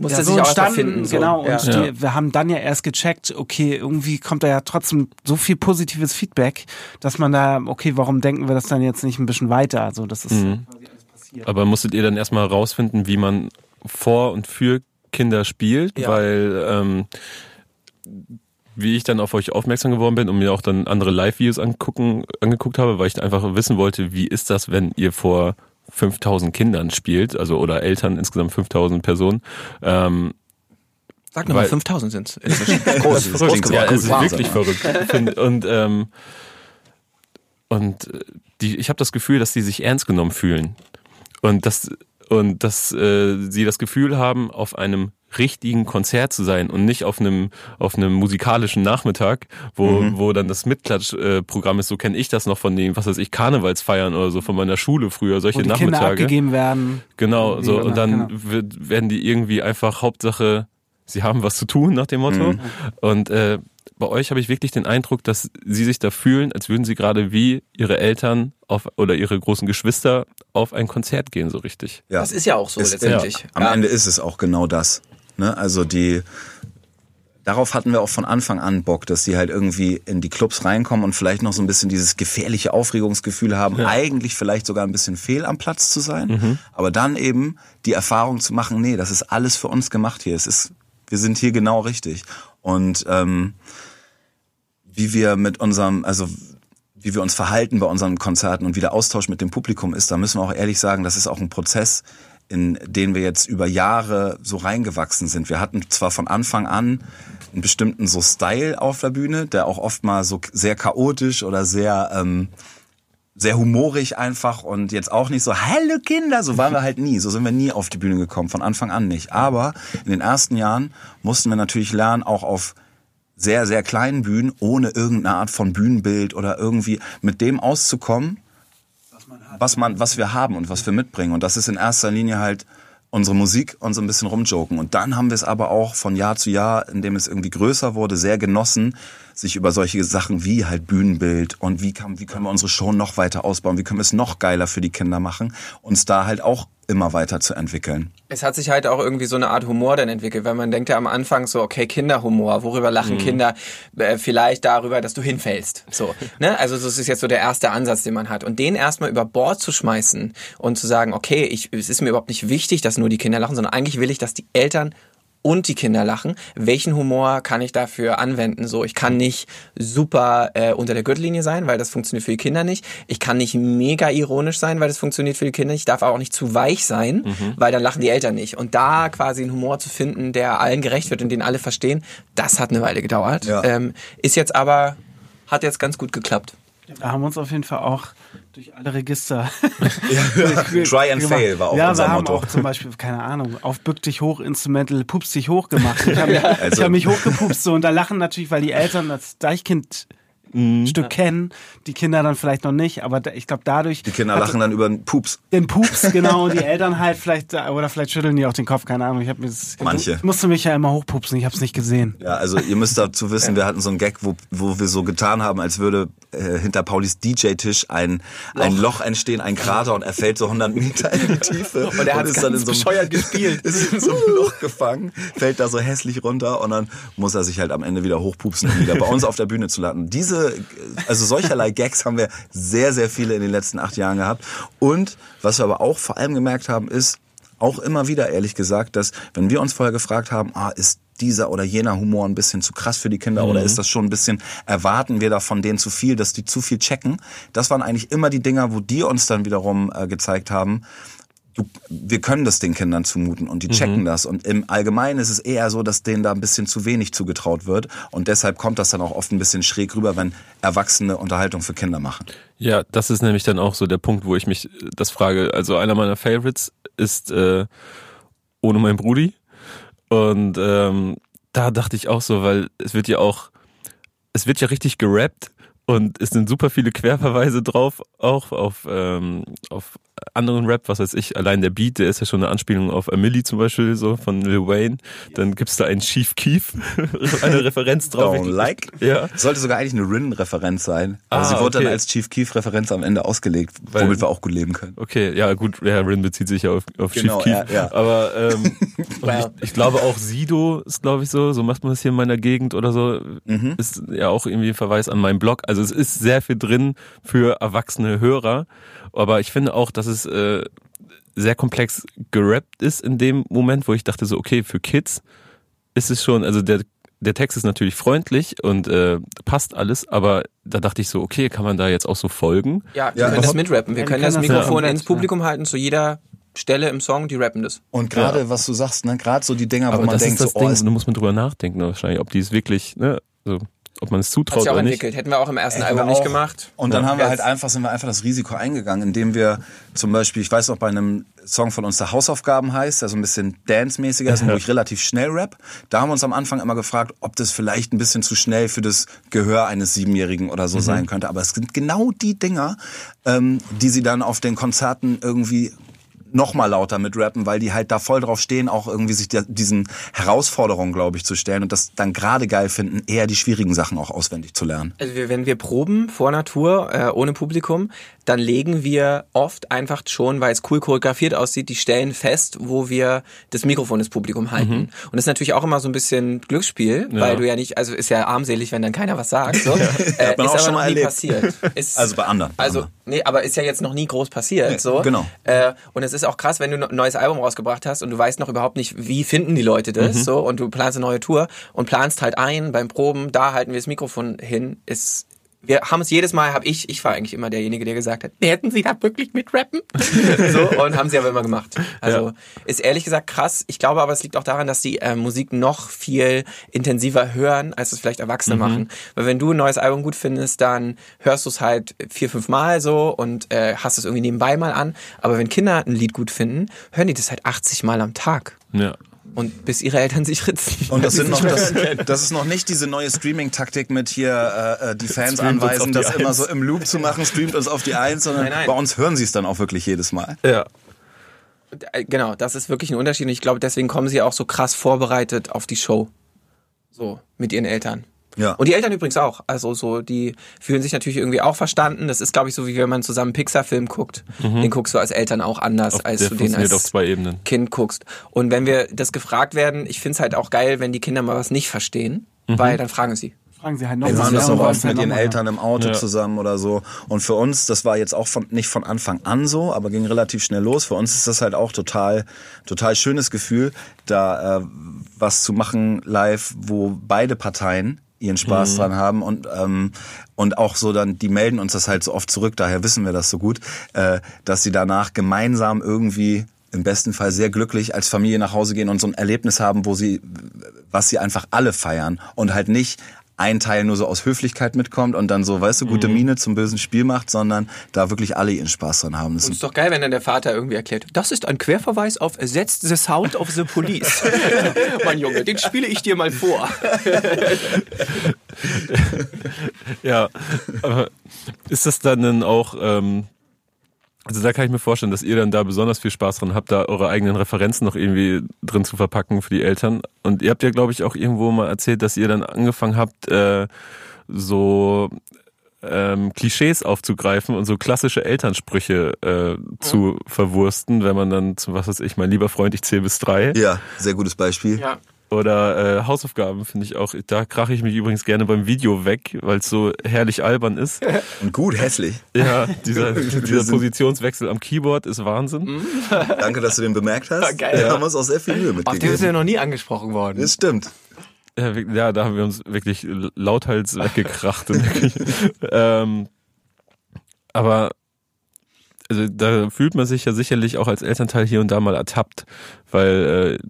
musste ja, so sich auch entstanden, finden. So. Genau, ja. und die, wir haben dann ja erst gecheckt, okay, irgendwie kommt da ja trotzdem so viel positives Feedback, dass man da, okay, warum denken wir das dann jetzt nicht ein bisschen weiter? Also das ist mhm. quasi alles passiert. Aber musstet ihr dann erstmal rausfinden, wie man vor und für Kinder spielt, ja. weil ähm, wie ich dann auf euch aufmerksam geworden bin und mir auch dann andere Live-Videos angucken, angeguckt habe, weil ich einfach wissen wollte, wie ist das, wenn ihr vor 5000 Kindern spielt, also oder Eltern, insgesamt 5000 Personen. Ähm, Sag nochmal, 5000 sind es. Groß, verrückt. Ja, es ist wirklich verrückt. Und, ähm, und die, ich habe das Gefühl, dass die sich ernst genommen fühlen. Und dass, und dass äh, sie das Gefühl haben, auf einem richtigen Konzert zu sein und nicht auf einem auf einem musikalischen Nachmittag, wo mhm. wo dann das Mitklatschprogramm ist. So kenne ich das noch von den was weiß ich Karnevalsfeiern oder so von meiner Schule früher solche wo die Nachmittage. Kinder abgegeben werden. Genau so und dann genau. werden die irgendwie einfach Hauptsache sie haben was zu tun nach dem Motto mhm. und äh, bei euch habe ich wirklich den Eindruck, dass sie sich da fühlen, als würden sie gerade wie ihre Eltern auf, oder ihre großen Geschwister auf ein Konzert gehen, so richtig. Ja. Das ist ja auch so ist, letztendlich. Ja. Am ja. Ende ist es auch genau das. Ne? Also die, darauf hatten wir auch von Anfang an Bock, dass die halt irgendwie in die Clubs reinkommen und vielleicht noch so ein bisschen dieses gefährliche Aufregungsgefühl haben, ja. eigentlich vielleicht sogar ein bisschen fehl am Platz zu sein, mhm. aber dann eben die Erfahrung zu machen, nee, das ist alles für uns gemacht hier. Es ist, wir sind hier genau richtig. Und ähm, wie wir mit unserem, also wie wir uns verhalten bei unseren Konzerten und wie der Austausch mit dem Publikum ist, da müssen wir auch ehrlich sagen, das ist auch ein Prozess, in den wir jetzt über Jahre so reingewachsen sind. Wir hatten zwar von Anfang an einen bestimmten so Style auf der Bühne, der auch oft mal so sehr chaotisch oder sehr ähm, sehr humorig einfach und jetzt auch nicht so Hallo Kinder, so waren wir halt nie, so sind wir nie auf die Bühne gekommen, von Anfang an nicht. Aber in den ersten Jahren mussten wir natürlich lernen, auch auf sehr sehr kleinen Bühnen ohne irgendeine Art von Bühnenbild oder irgendwie mit dem auszukommen, was man, was wir haben und was wir mitbringen. Und das ist in erster Linie halt unsere Musik und so ein bisschen rumjoken. Und dann haben wir es aber auch von Jahr zu Jahr, indem es irgendwie größer wurde, sehr genossen, sich über solche Sachen wie halt Bühnenbild und wie, kann, wie können wir unsere Show noch weiter ausbauen, wie können wir es noch geiler für die Kinder machen, uns da halt auch immer weiter zu entwickeln. Es hat sich halt auch irgendwie so eine Art Humor dann entwickelt, weil man denkt ja am Anfang so, okay, Kinderhumor, worüber lachen mhm. Kinder? Äh, vielleicht darüber, dass du hinfällst. So, ne? Also das ist jetzt so der erste Ansatz, den man hat. Und den erstmal über Bord zu schmeißen und zu sagen, okay, ich, es ist mir überhaupt nicht wichtig, dass nur die Kinder lachen, sondern eigentlich will ich, dass die Eltern und die Kinder lachen. Welchen Humor kann ich dafür anwenden? So, ich kann nicht super äh, unter der Gürtellinie sein, weil das funktioniert für die Kinder nicht. Ich kann nicht mega ironisch sein, weil das funktioniert für die Kinder nicht. Ich darf auch nicht zu weich sein, mhm. weil dann lachen die Eltern nicht. Und da quasi einen Humor zu finden, der allen gerecht wird und den alle verstehen, das hat eine Weile gedauert. Ja. Ähm, ist jetzt aber, hat jetzt ganz gut geklappt. Wir haben uns auf jeden Fall auch durch alle Register. ja, try and fail war auch ja, unser wir Motto. haben auch zum Beispiel, keine Ahnung, auf bück dich hoch, Instrumental, pups dich hoch gemacht. Ich habe mich, Also- hab mich hochgepupst so und da lachen natürlich, weil die Eltern das Deichkind Stück kennen, die Kinder dann vielleicht noch nicht, aber da, ich glaube dadurch Die Kinder hat lachen dann über den Pups. den Pups genau und die Eltern halt vielleicht oder vielleicht schütteln die auch den Kopf, keine Ahnung. Ich habe mir das, Manche. Ich musste mich ja immer hochpupsen, ich habe es nicht gesehen. Ja, also ihr müsst dazu wissen, wir hatten so einen Gag, wo, wo wir so getan haben, als würde äh, hinter Paulis DJ-Tisch ein, ein Loch entstehen, ein Krater und er fällt so 100 Meter in die Tiefe Und er hat's ist dann in so einem, bescheuert gespielt. ist in so einem Loch gefangen, fällt da so hässlich runter und dann muss er sich halt am Ende wieder hochpupsen, um wieder bei uns auf der Bühne zu landen. Diese, also solcherlei Gags haben wir sehr, sehr viele in den letzten acht Jahren gehabt. Und was wir aber auch vor allem gemerkt haben, ist, auch immer wieder ehrlich gesagt, dass wenn wir uns vorher gefragt haben, ah, ist dieser oder jener Humor ein bisschen zu krass für die Kinder oder ist das schon ein bisschen, erwarten wir da von denen zu viel, dass die zu viel checken? Das waren eigentlich immer die Dinger, wo die uns dann wiederum äh, gezeigt haben, du, wir können das den Kindern zumuten und die checken das. Und im Allgemeinen ist es eher so, dass denen da ein bisschen zu wenig zugetraut wird. Und deshalb kommt das dann auch oft ein bisschen schräg rüber, wenn Erwachsene Unterhaltung für Kinder machen. Ja, das ist nämlich dann auch so der Punkt, wo ich mich äh, das frage. Also einer meiner Favorites ist äh, Ohne mein Brudi. Und ähm, da dachte ich auch so, weil es wird ja auch, es wird ja richtig gerappt und es sind super viele Querverweise drauf, auch auf, ähm, auf anderen Rap, was weiß ich, allein der Beat, der ist ja schon eine Anspielung auf Emily zum Beispiel, so von Lil Wayne. Dann gibt's da einen Chief Keef, eine Referenz drauf. Don't like. Ja. Sollte sogar eigentlich eine Rin-Referenz sein. Aber Ah, sie wurde okay. dann als Chief Keef-Referenz am Ende ausgelegt, Weil- womit wir auch gut leben können. Okay, ja gut, ja, Rin bezieht sich ja auf, auf Genau, Chief Keef. ja, ja. Aber ähm, Wow. ich, ich glaube auch Sido ist, glaube ich, so, so macht man das hier in meiner Gegend oder so, Mhm. ist ja auch irgendwie ein Verweis an meinen Blog. Also es ist sehr viel drin für erwachsene Hörer. Aber ich finde auch, dass es äh, sehr komplex gerappt ist in dem Moment, wo ich dachte so, okay, für Kids ist es schon, also der der Text ist natürlich freundlich und äh, passt alles, aber da dachte ich so, okay, kann man da jetzt auch so folgen? Ja, wir Ja, können das mitrappen. Wir Ja, können können das das Mikrofon ja. ins Publikum halten zu jeder Stelle im Song, die rappen das. Und gerade, was du sagst, ne, gerade so die Dinger, wo Aber man das denkt, ist das so, Ding, oh, ist da muss man drüber nachdenken wahrscheinlich, ob die es wirklich, ne, so, ob man es Hat zutraut sich auch oder nicht. entwickelt. Hätten wir auch im ersten Hätten Album nicht gemacht. Und dann haben wir halt einfach, sind wir einfach das Risiko eingegangen, indem wir zum Beispiel, ich weiß noch, bei einem Song von uns, der Hausaufgaben heißt, der so ein bisschen Dance-mäßiger ist, und wo ich relativ schnell rap. Da haben wir uns am Anfang immer gefragt, ob das vielleicht ein bisschen zu schnell für das Gehör eines Siebenjährigen oder so sein könnte. Aber es sind genau die Dinger, ähm, die sie dann auf den Konzerten irgendwie noch mal lauter mit rappen, weil die halt da voll drauf stehen, auch irgendwie sich der, diesen Herausforderungen, glaube ich, zu stellen und das dann gerade geil finden, eher die schwierigen Sachen auch auswendig zu lernen. Also wenn wir proben vor Natur, äh, ohne Publikum, dann legen wir oft einfach schon, weil es cool choreografiert aussieht, die Stellen fest, wo wir das Mikrofon des Publikum halten. Und das ist natürlich auch immer so ein bisschen Glücksspiel, Ja. weil du ja nicht, also ist ja armselig, wenn dann keiner was sagt. So. Äh, Hat man ist auch aber schon noch mal nie erlebt. passiert. Ist, Also bei anderen, bei Also, anderen. nee, aber ist ja jetzt noch nie groß passiert. Nee, so. genau. Äh, und es ist auch krass, wenn du ein neues Album rausgebracht hast und du weißt noch überhaupt nicht, wie finden die Leute das, Mhm. so, und du planst eine neue Tour und planst halt ein beim Proben, da halten wir das Mikrofon hin, ist, wir haben es jedes Mal, habe ich, ich war eigentlich immer derjenige, der gesagt hat, hätten Sie da wirklich mit rappen? so, und haben sie aber immer gemacht. Also, Ja. ist ehrlich gesagt krass. Ich glaube aber, es liegt auch daran, dass die äh, Musik noch viel intensiver hören, als es vielleicht Erwachsene machen. Weil wenn du ein neues Album gut findest, dann hörst du es halt vier, fünf Mal so und äh, hast es irgendwie nebenbei mal an. Aber wenn Kinder ein Lied gut finden, hören die das halt 80 Mal am Tag. Ja. Und bis ihre Eltern sich ritzen. Und das, sind noch, das, das ist noch nicht diese neue Streaming-Taktik mit hier äh, äh, die Fans Streamt anweisen, die das immer Eins. so im Loop zu machen, streamt uns auf die Eins, sondern Nein, nein. bei uns hören sie es dann auch wirklich jedes Mal. Ja. Äh, Genau, das ist wirklich ein Unterschied. Und ich glaube, deswegen kommen sie auch so krass vorbereitet auf die Show. So, mit ihren Eltern. Ja. Und die Eltern übrigens auch. Also so, die fühlen sich natürlich irgendwie auch verstanden. Das ist, glaube ich, so wie wenn man zusammen einen Pixar-Film guckt. Den guckst du als Eltern auch anders, Auf, als du den als zwei Ebenen. Kind guckst. Und wenn wir das gefragt werden, ich finde es halt auch geil, wenn die Kinder mal was nicht verstehen, weil dann fragen sie. Fragen Sie halt noch Wir machen das und oft mit halt ihren mal Eltern im Auto Ja. zusammen oder so. Und für uns, das war jetzt auch von, nicht von Anfang an so, aber ging relativ schnell los. Für uns ist das halt auch total, total schönes Gefühl, da äh, was zu machen live, wo beide Parteien ihren Spaß dran haben und ähm, und auch so dann die melden uns das halt so oft zurück daher wissen wir das so gut äh, dass sie danach gemeinsam irgendwie im besten Fall sehr glücklich als Familie nach Hause gehen und so ein Erlebnis haben wo sie was sie einfach alle feiern und halt nicht ein Teil nur so aus Höflichkeit mitkommt und dann so, weißt du, gute mhm. Miene zum bösen Spiel macht, sondern da wirklich alle ihren Spaß dran haben. Das ist doch geil, wenn dann der Vater irgendwie erklärt, das ist ein Querverweis auf Setzt the Sound of the Police. mein Junge, den spiele ich dir mal vor. ja, aber ist das dann auch... Ähm also da kann ich mir vorstellen, dass ihr dann da besonders viel Spaß dran habt, da eure eigenen Referenzen noch irgendwie drin zu verpacken für die Eltern. Und ihr habt ja, glaube ich, auch irgendwo mal erzählt, dass ihr dann angefangen habt, äh, so ähm, Klischees aufzugreifen und so klassische Elternsprüche äh, zu verwursten, wenn man dann zu was weiß ich, mein lieber Freund, ich zähle bis drei. Ja, sehr gutes Beispiel. Ja. Oder äh, Hausaufgaben finde ich auch. Da krache ich mich übrigens gerne beim Video weg, weil es so herrlich albern ist. Und gut hässlich. Ja, dieser, dieser Positionswechsel am Keyboard ist Wahnsinn. Mhm. Danke, dass du den bemerkt hast. Geil, Wir ja. haben uns auch sehr viel Mühe mitgegeben. Ach, der ist ja noch nie angesprochen worden. Das stimmt. Ja, da haben wir uns wirklich lauthals weggekracht. ähm, aber also da fühlt man sich ja sicherlich auch als Elternteil hier und da mal ertappt, weil äh,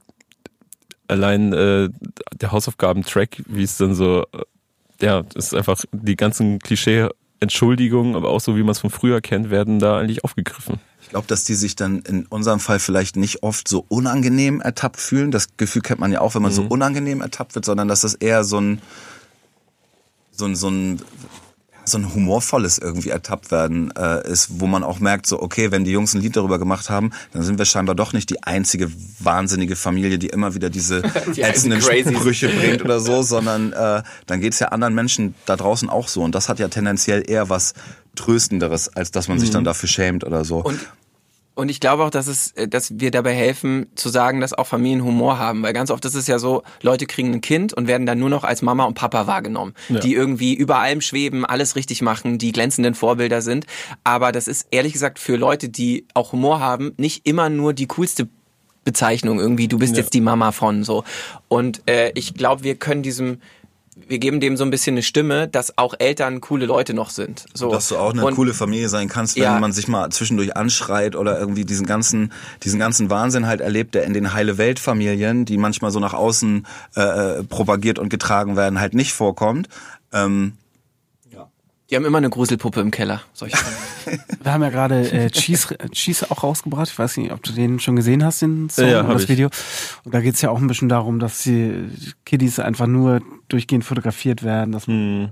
allein äh, der Hausaufgaben-Track, wie es dann so, äh, ja, ist einfach die ganzen Klischee-Entschuldigungen, aber auch so, wie man es von früher kennt, werden da eigentlich aufgegriffen. Ich glaube, dass die sich dann in unserem Fall vielleicht nicht oft so unangenehm ertappt fühlen. Das Gefühl kennt man ja auch, wenn man mhm. so unangenehm ertappt wird, sondern dass das eher so ein, so ein, so ein so ein humorvolles irgendwie ertappt werden äh, ist, wo man auch merkt, so okay, wenn die Jungs ein Lied darüber gemacht haben, dann sind wir scheinbar doch nicht die einzige wahnsinnige Familie, die immer wieder diese die ätzenden Sprüche bringt oder so, sondern äh, dann geht's ja anderen Menschen da draußen auch so und das hat ja tendenziell eher was Tröstenderes, als dass man mhm. sich dann dafür schämt oder so. Und und ich glaube auch, dass es, äh, dass wir dabei helfen, zu sagen, dass auch Familien Humor haben. Weil ganz oft ist es ja so, Leute kriegen ein Kind und werden dann nur noch als Mama und Papa wahrgenommen. Ja. Die irgendwie über allem schweben, alles richtig machen, die glänzenden Vorbilder sind. Aber das ist ehrlich gesagt für Leute, die auch Humor haben, nicht immer nur die coolste Bezeichnung irgendwie, du bist ja. jetzt die Mama von so. Und äh, ich glaube, wir können diesem wir geben dem so ein bisschen eine Stimme, dass auch Eltern coole Leute noch sind. So. Dass du auch eine und, coole Familie sein kannst, wenn ja. man sich mal zwischendurch anschreit oder irgendwie diesen ganzen, diesen ganzen Wahnsinn halt erlebt, der in den heile Weltfamilien, die manchmal so nach außen äh, äh propagiert und getragen werden, halt nicht vorkommt. Ähm, die haben immer eine Gruselpuppe im Keller. Solche Wir haben ja gerade äh, Cheese, Cheese auch rausgebracht. Ich weiß nicht, ob du den schon gesehen hast, den Song, ja, das ich. Video. Und da geht's ja auch ein bisschen darum, dass die Kiddies einfach nur durchgehend fotografiert werden. Dass man hm.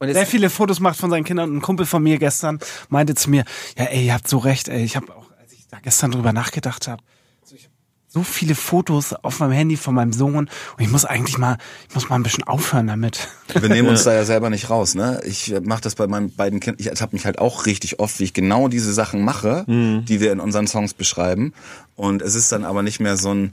Und sehr viele Fotos macht von seinen Kindern. Und ein Kumpel von mir gestern meinte zu mir, ja ey, ihr habt so recht, ey. Ich habe auch, als ich da gestern drüber nachgedacht habe, so viele Fotos auf meinem Handy von meinem Sohn und ich muss eigentlich mal, ich muss mal ein bisschen aufhören damit. Wir nehmen uns da ja selber nicht raus, ne? Ich mache das bei meinen beiden Kindern, ich ertappe mich halt auch richtig oft, wie ich genau diese Sachen mache, mhm. die wir in unseren Songs beschreiben. Und es ist dann aber nicht mehr so ein,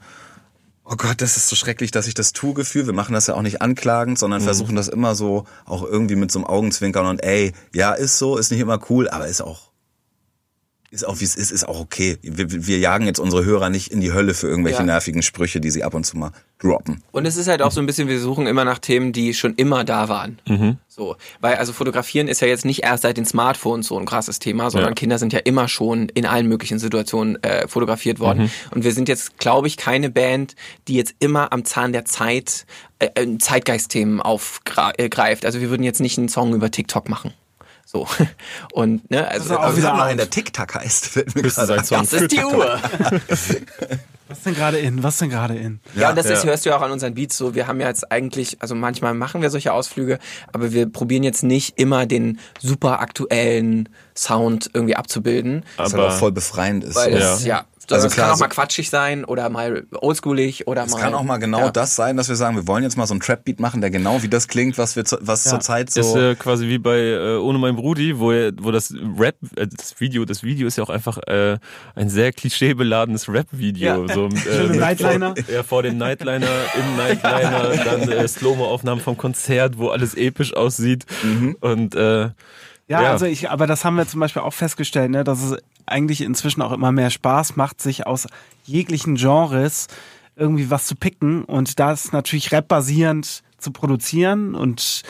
oh Gott, das ist so schrecklich, dass ich das tue Gefühl. Wir machen das ja auch nicht anklagend, sondern mhm. versuchen das immer so auch irgendwie mit so einem Augenzwinkern und ey, ja, ist so, ist nicht immer cool, aber ist auch ist auch wie es ist, ist auch okay. Wir, wir jagen jetzt unsere Hörer nicht in die Hölle für irgendwelche ja. nervigen Sprüche, die sie ab und zu mal droppen. Und es ist halt auch so ein bisschen, wir suchen immer nach Themen, die schon immer da waren. Mhm. So, weil also fotografieren ist ja jetzt nicht erst seit den Smartphones so ein krasses Thema, sondern ja. Kinder sind ja immer schon in allen möglichen Situationen äh, fotografiert worden. Mhm. Und wir sind jetzt, glaube ich, keine Band, die jetzt immer am Zahn der Zeit äh, äh Zeitgeistthemen aufgreift. Also wir würden jetzt nicht einen Song über TikTok machen. So. Und, ne, also, das auch wieder mal in der TikTok heißt, fällt mir gerade Das ist die Uhr. Was denn gerade in? Was denn gerade in? Ja, ja und das ja. Ist, hörst du ja auch an unseren Beats so. Wir haben ja jetzt eigentlich, also manchmal machen wir solche Ausflüge, aber wir probieren jetzt nicht immer den super aktuellen Sound irgendwie abzubilden. Was aber auch voll befreiend ist. Weil ja. Es, ja, also es klar, kann auch mal quatschig sein oder mal oldschoolig oder es mal. Es kann auch mal genau ja. das sein, dass wir sagen, wir wollen jetzt mal so ein Trap-Beat machen, der genau wie das klingt, was wir, was ja. zurzeit so. Ist äh, quasi wie bei äh, Ohne mein Brudi, wo, er, wo das Rap, äh, das Video, das Video ist ja auch einfach äh, ein sehr klischeebeladenes Rap-Video. Ja. So, äh, Nightliner. Vor, ja, vor dem Nightliner, im Nightliner, dann äh, Slow-Mo-Aufnahmen vom Konzert, wo alles episch aussieht. Mhm. Und äh, ja, ja, also ich, aber das haben wir zum Beispiel auch festgestellt, ne, dass es eigentlich inzwischen auch immer mehr Spaß macht, sich aus jeglichen Genres irgendwie was zu picken und das natürlich rap-basierend zu produzieren und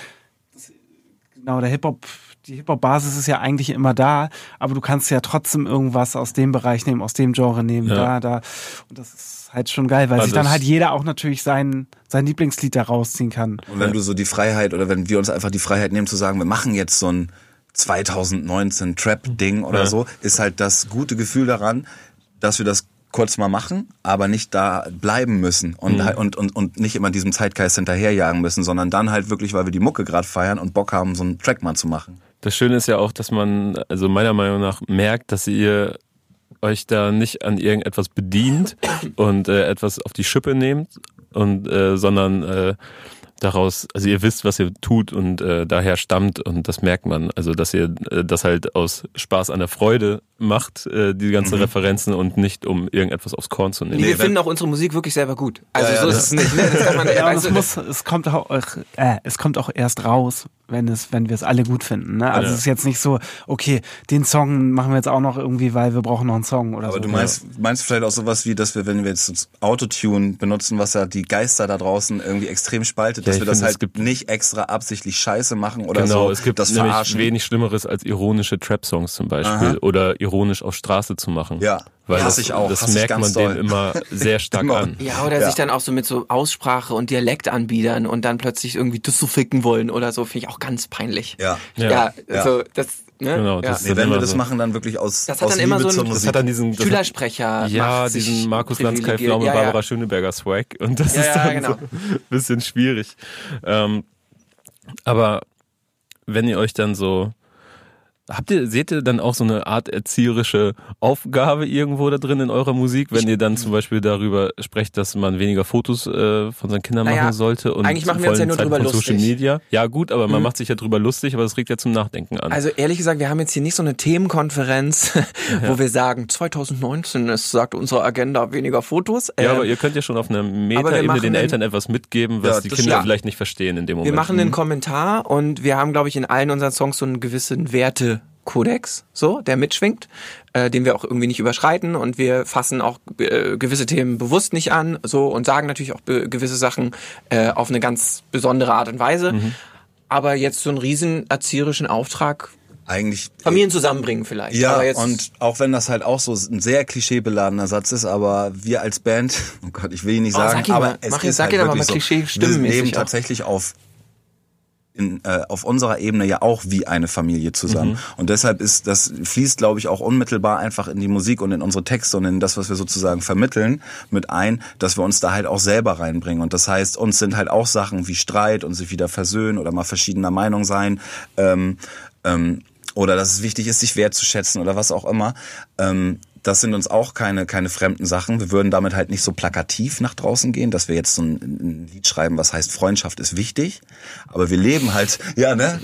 genau der Hip-Hop die Hip-Hop-Basis ist ja eigentlich immer da, aber du kannst ja trotzdem irgendwas aus dem Bereich nehmen, aus dem Genre nehmen, ja. da, da. Und das ist halt schon geil, weil also sich dann halt jeder auch natürlich sein, sein Lieblingslied da rausziehen kann. Und wenn du so die Freiheit oder wenn wir uns einfach die Freiheit nehmen zu sagen, wir machen jetzt so ein 2019 Trap-Ding oder ja. so, ist halt das gute Gefühl daran, dass wir das kurz mal machen, aber nicht da bleiben müssen und, mhm. und, und, und nicht immer diesem Zeitgeist hinterherjagen müssen, sondern dann halt wirklich, weil wir die Mucke gerade feiern und Bock haben, so einen Track mal zu machen. Das Schöne ist ja auch, dass man, also meiner Meinung nach, merkt, dass ihr euch da nicht an irgendetwas bedient und äh, etwas auf die Schippe nehmt und äh, sondern äh, daraus, also ihr wisst, was ihr tut und äh, daher stammt und das merkt man. Also dass ihr äh, das halt aus Spaß an der Freude macht, äh, die ganzen mhm. Referenzen und nicht um irgendetwas aufs Korn zu nehmen. Nee, wir finden auch unsere Musik wirklich selber gut. Also ja, ja, so ist es nicht. Ne? Das kann man, ja, es, muss, es kommt auch, äh, es kommt auch erst raus, wenn es, wenn wir es alle gut finden. Ne? Also ja. es ist jetzt nicht so, okay, den Song machen wir jetzt auch noch irgendwie, weil wir brauchen noch einen Song oder Aber so. du meinst, meinst vielleicht auch sowas wie, dass wir, wenn wir jetzt Autotune benutzen, was ja die Geister da draußen irgendwie extrem spaltet, dass wir das halt nicht extra absichtlich scheiße machen oder genau, so. es gibt das verarschen. wenig Schlimmeres als ironische Trap-Songs zum Beispiel Aha. oder ironisch auf Straße zu machen. Ja. Weil das, ich auch. das merkt man doll. dem immer sehr stark an. Ja, oder ja. sich dann auch so mit so Aussprache und Dialekt anbiedern und dann plötzlich irgendwie das so ficken wollen oder so, finde ich auch ganz peinlich. Ja. Ja, ja. so das Ne? Genau, das ja. nee, wenn wir das so. machen, dann wirklich aus Das hat aus dann immer Liebe so einen das hat dann diesen, Schülersprecher. Ja, diesen Markus Lanz, Kai Pflaume, ja, ja. Barbara Schöneberger Swag. Und das ist dann genau. so ein bisschen schwierig. Ähm, aber wenn ihr euch dann so Habt ihr, seht ihr dann auch so eine Art erzieherische Aufgabe irgendwo da drin in eurer Musik, wenn ihr dann zum Beispiel darüber sprecht, dass man weniger Fotos äh, von seinen Kindern naja, machen sollte und eigentlich machen wir uns ja nur Zeiten drüber lustig. Social Media? Ja gut, aber man mhm. macht sich ja drüber lustig, aber das regt ja zum Nachdenken an. Also ehrlich gesagt, wir haben jetzt hier nicht so eine Themenkonferenz, ja. wo wir sagen, 2019 ist, sagt unsere Agenda weniger Fotos. Ja, ähm, aber ihr könnt ja schon auf einer Meta-Ebene den Eltern etwas mitgeben, was ja, die Kinder ja. vielleicht nicht verstehen in dem Moment. Wir machen einen mhm. Kommentar und wir haben, glaube ich, in allen unseren Songs so einen gewissen Werte Kodex, so, der mitschwingt, äh, den wir auch irgendwie nicht überschreiten und wir fassen auch äh, gewisse Themen bewusst nicht an, so und sagen natürlich auch gewisse Sachen äh, auf eine ganz besondere Art und Weise. Mhm. Aber jetzt so einen riesen erzieherischen Auftrag eigentlich Familien zusammenbringen vielleicht. Ja, und auch wenn das halt auch so ein sehr klischeebeladener Satz ist, aber wir als Band, oh Gott, ich will ihn nicht oh, sagen, sag aber mal, es mach, ist sag halt wirklich so, Klischee wir nehmen tatsächlich auf in, äh, auf unserer Ebene ja auch wie eine Familie zusammen. Mhm. Und deshalb ist das fließt, glaube ich, auch unmittelbar einfach in die Musik und in unsere Texte und in das, was wir sozusagen vermitteln, mit ein, dass wir uns da halt auch selber reinbringen. Und das heißt, uns sind halt auch Sachen wie Streit und sich wieder versöhnen oder mal verschiedener Meinung sein. Ähm, ähm, oder dass es wichtig ist, sich wertzuschätzen oder was auch immer. Ähm, das sind uns auch keine, keine fremden Sachen. Wir würden damit halt nicht so plakativ nach draußen gehen, dass wir jetzt so ein, ein, Lied schreiben, was heißt Freundschaft ist wichtig. Aber wir leben halt, ja, ne?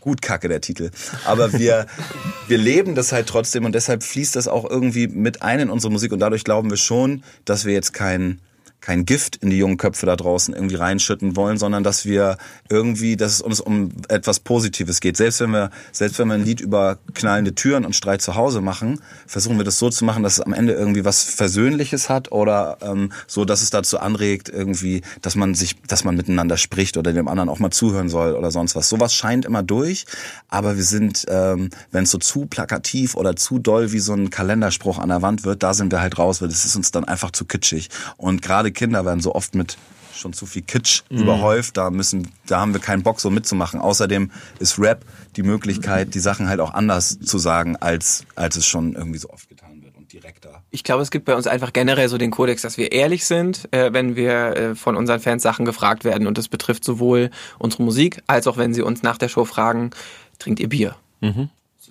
Gut kacke der Titel. Aber wir, wir leben das halt trotzdem und deshalb fließt das auch irgendwie mit ein in unsere Musik und dadurch glauben wir schon, dass wir jetzt kein, kein Gift in die jungen Köpfe da draußen irgendwie reinschütten wollen, sondern dass wir irgendwie, dass es uns um etwas Positives geht. Selbst wenn wir, selbst wenn wir ein Lied über knallende Türen und Streit zu Hause machen, versuchen wir das so zu machen, dass es am Ende irgendwie was Versöhnliches hat oder ähm, so, dass es dazu anregt, irgendwie, dass man sich, dass man miteinander spricht oder dem anderen auch mal zuhören soll oder sonst was. Sowas scheint immer durch, aber wir sind, ähm, wenn es so zu plakativ oder zu doll wie so ein Kalenderspruch an der Wand wird, da sind wir halt raus, weil das ist uns dann einfach zu kitschig. Und gerade Kinder werden so oft mit schon zu viel Kitsch mhm. überhäuft. Da müssen, da haben wir keinen Bock so mitzumachen. Außerdem ist Rap die Möglichkeit, die Sachen halt auch anders zu sagen, als, als es schon irgendwie so oft getan wird und direkter. Ich glaube, es gibt bei uns einfach generell so den Kodex, dass wir ehrlich sind, äh, wenn wir äh, von unseren Fans Sachen gefragt werden. Und das betrifft sowohl unsere Musik, als auch wenn sie uns nach der Show fragen, trinkt ihr Bier? Mhm.